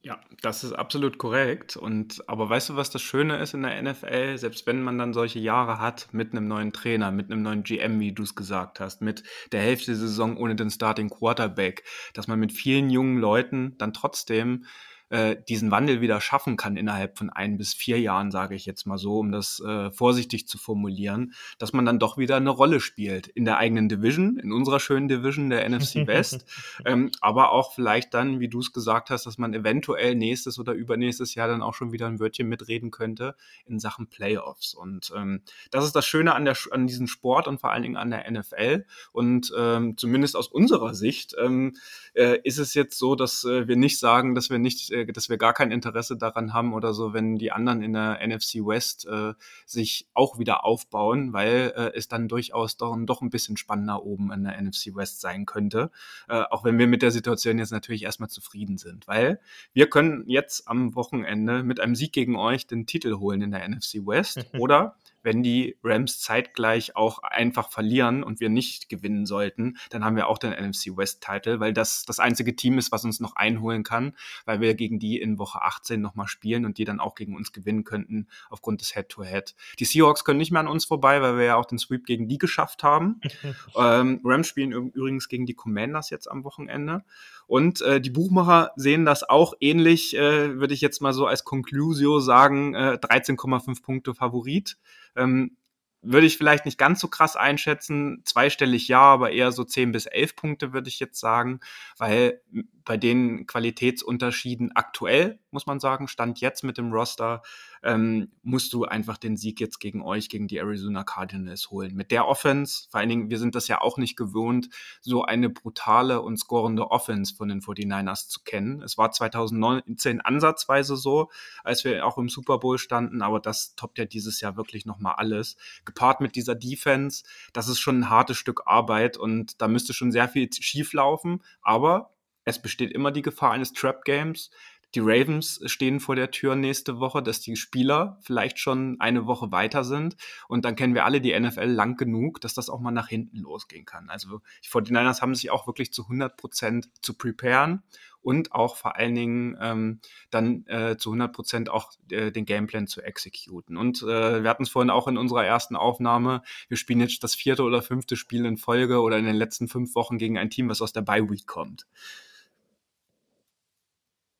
Ja, das ist absolut korrekt. Und aber weißt du, was das Schöne ist in der NFL? Selbst wenn man dann solche Jahre hat mit einem neuen Trainer, mit einem neuen GM, wie du es gesagt hast, mit der Hälfte der Saison ohne den Starting Quarterback, dass man mit vielen jungen Leuten dann trotzdem äh, diesen Wandel wieder schaffen kann innerhalb von ein bis vier Jahren, sage ich jetzt mal so, um das äh, vorsichtig zu formulieren, dass man dann doch wieder eine Rolle spielt in der eigenen Division, in unserer schönen Division der NFC West, ähm, aber auch vielleicht dann, wie du es gesagt hast, dass man eventuell nächstes oder übernächstes Jahr dann auch schon wieder ein Wörtchen mitreden könnte in Sachen Playoffs. Und ähm, das ist das Schöne an, der, an diesem Sport und vor allen Dingen an der NFL. Und ähm, zumindest aus unserer Sicht ähm, äh, ist es jetzt so, dass äh, wir nicht sagen, dass wir nicht äh, dass wir gar kein Interesse daran haben oder so, wenn die anderen in der NFC West äh, sich auch wieder aufbauen, weil äh, es dann durchaus doch, doch ein bisschen spannender oben in der NFC West sein könnte. Äh, auch wenn wir mit der Situation jetzt natürlich erstmal zufrieden sind, weil wir können jetzt am Wochenende mit einem Sieg gegen euch den Titel holen in der NFC West oder wenn die Rams zeitgleich auch einfach verlieren und wir nicht gewinnen sollten, dann haben wir auch den NFC West Title, weil das das einzige Team ist, was uns noch einholen kann, weil wir gegen die in Woche 18 nochmal spielen und die dann auch gegen uns gewinnen könnten aufgrund des Head-to-Head. -Head. Die Seahawks können nicht mehr an uns vorbei, weil wir ja auch den Sweep gegen die geschafft haben. ähm, Rams spielen übrigens gegen die Commanders jetzt am Wochenende. Und äh, die Buchmacher sehen das auch ähnlich, äh, würde ich jetzt mal so als Conclusio sagen, äh, 13,5 Punkte Favorit. Ähm, würde ich vielleicht nicht ganz so krass einschätzen. Zweistellig ja, aber eher so 10 bis 11 Punkte würde ich jetzt sagen, weil bei den Qualitätsunterschieden aktuell, muss man sagen, stand jetzt mit dem Roster, ähm, musst du einfach den Sieg jetzt gegen euch, gegen die Arizona Cardinals holen. Mit der Offense, vor allen Dingen, wir sind das ja auch nicht gewohnt, so eine brutale und scorende Offense von den 49ers zu kennen. Es war 2019 ansatzweise so, als wir auch im Super Bowl standen, aber das toppt ja dieses Jahr wirklich nochmal alles. Gepaart mit dieser Defense, das ist schon ein hartes Stück Arbeit und da müsste schon sehr viel schief laufen, aber es besteht immer die Gefahr eines Trap Games. Die Ravens stehen vor der Tür nächste Woche, dass die Spieler vielleicht schon eine Woche weiter sind. Und dann kennen wir alle die NFL lang genug, dass das auch mal nach hinten losgehen kann. Also die 49ers haben sich auch wirklich zu 100 Prozent zu preparen und auch vor allen Dingen ähm, dann äh, zu 100 Prozent auch äh, den Gameplan zu exekuten. Und äh, wir hatten es vorhin auch in unserer ersten Aufnahme. Wir spielen jetzt das vierte oder fünfte Spiel in Folge oder in den letzten fünf Wochen gegen ein Team, was aus der Bye Week kommt.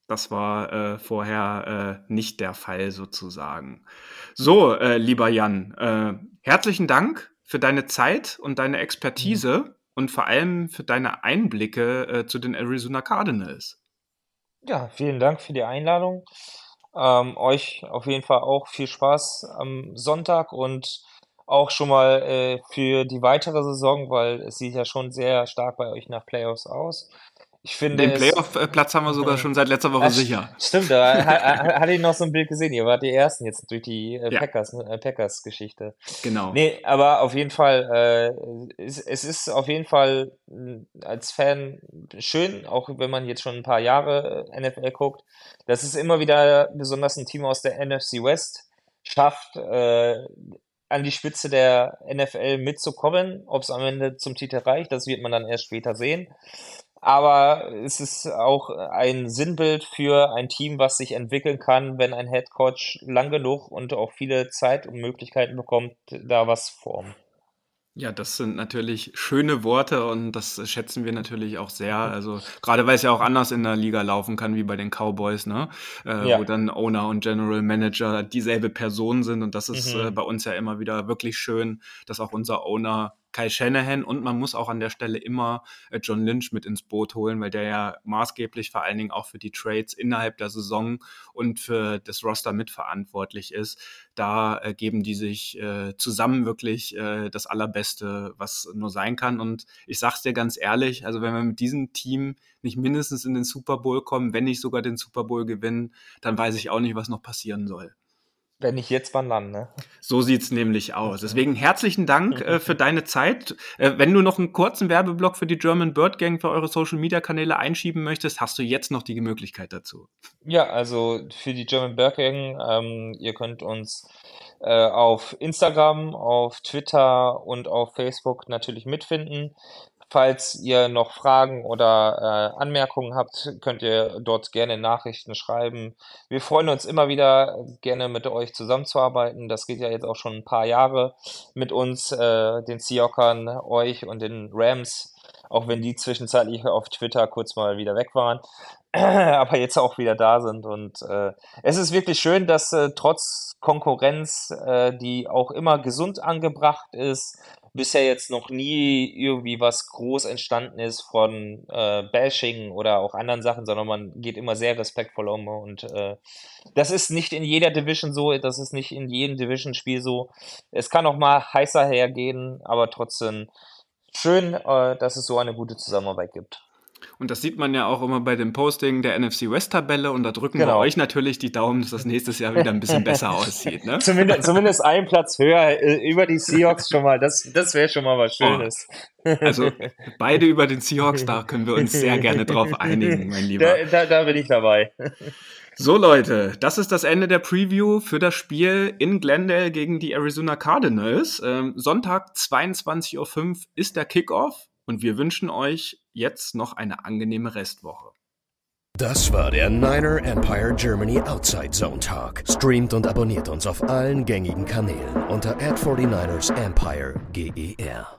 Das war äh, vorher äh, nicht der Fall sozusagen. So, äh, lieber Jan, äh, herzlichen Dank für deine Zeit und deine Expertise mhm. und vor allem für deine Einblicke äh, zu den Arizona Cardinals. Ja, vielen Dank für die Einladung. Ähm, euch auf jeden Fall auch viel Spaß am Sonntag und auch schon mal äh, für die weitere Saison, weil es sieht ja schon sehr stark bei euch nach Playoffs aus. Ich finde Den Playoff-Platz haben wir sogar schon seit letzter Woche sicher. Stimmt, da hatte ich noch so ein Bild gesehen. Ihr wart die Ersten jetzt durch die äh, ja. Packers, äh, Packers-Geschichte. Genau. Nee, aber auf jeden Fall, äh, es, es ist auf jeden Fall äh, als Fan schön, auch wenn man jetzt schon ein paar Jahre äh, NFL guckt, dass es immer wieder besonders ein Team aus der NFC West schafft, äh, an die Spitze der NFL mitzukommen. Ob es am Ende zum Titel reicht, das wird man dann erst später sehen aber es ist auch ein Sinnbild für ein Team, was sich entwickeln kann, wenn ein Head Coach lang genug und auch viele Zeit und Möglichkeiten bekommt, da was formen. Ja, das sind natürlich schöne Worte und das schätzen wir natürlich auch sehr. Also gerade weil es ja auch anders in der Liga laufen kann wie bei den Cowboys, ne? Äh, ja. Wo dann Owner und General Manager dieselbe Person sind und das ist mhm. äh, bei uns ja immer wieder wirklich schön, dass auch unser Owner Kai Shanahan und man muss auch an der Stelle immer äh, John Lynch mit ins Boot holen, weil der ja maßgeblich vor allen Dingen auch für die Trades innerhalb der Saison und für das Roster mitverantwortlich ist. Da äh, geben die sich äh, zusammen wirklich das Allerbeste, was nur sein kann. Und ich sag's dir ganz ehrlich, also wenn wir mit diesem Team nicht mindestens in den Super Bowl kommen, wenn nicht sogar den Super Bowl gewinnen, dann weiß ich auch nicht, was noch passieren soll. Wenn nicht jetzt, wann dann, ne? So sieht's nämlich aus. Deswegen herzlichen Dank äh, für deine Zeit. Äh, wenn du noch einen kurzen Werbeblock für die German Bird Gang für eure Social Media Kanäle einschieben möchtest, hast du jetzt noch die Möglichkeit dazu. Ja, also für die German Bird Gang, ähm, ihr könnt uns äh, auf Instagram, auf Twitter und auf Facebook natürlich mitfinden. Falls ihr noch Fragen oder äh, Anmerkungen habt, könnt ihr dort gerne Nachrichten schreiben. Wir freuen uns immer wieder, gerne mit euch zusammenzuarbeiten. Das geht ja jetzt auch schon ein paar Jahre mit uns, äh, den Seahawkern, euch und den Rams, auch wenn die zwischenzeitlich auf Twitter kurz mal wieder weg waren, aber jetzt auch wieder da sind. Und äh, es ist wirklich schön, dass äh, trotz Konkurrenz, äh, die auch immer gesund angebracht ist, bisher jetzt noch nie irgendwie was groß entstanden ist von äh, Bashing oder auch anderen Sachen, sondern man geht immer sehr respektvoll um und äh, das ist nicht in jeder Division so, das ist nicht in jedem Division-Spiel so. Es kann auch mal heißer hergehen, aber trotzdem schön, äh, dass es so eine gute Zusammenarbeit gibt. Und das sieht man ja auch immer bei dem Posting der NFC West-Tabelle und da drücken genau. wir euch natürlich die Daumen, dass das nächstes Jahr wieder ein bisschen besser aussieht. Ne? Zumindest, zumindest einen Platz höher äh, über die Seahawks schon mal, das, das wäre schon mal was oh. Schönes. Oh. Also beide über den Seahawks, da können wir uns sehr gerne drauf einigen, mein Lieber. Da, da, da bin ich dabei. So Leute, das ist das Ende der Preview für das Spiel in Glendale gegen die Arizona Cardinals. Ähm, Sonntag 22.05 Uhr ist der Kickoff und wir wünschen euch jetzt noch eine angenehme Restwoche. Das war der Niner Empire Germany Outside Zone Talk. Streamt und abonniert uns auf allen gängigen Kanälen unter ad 49 ersempire GER.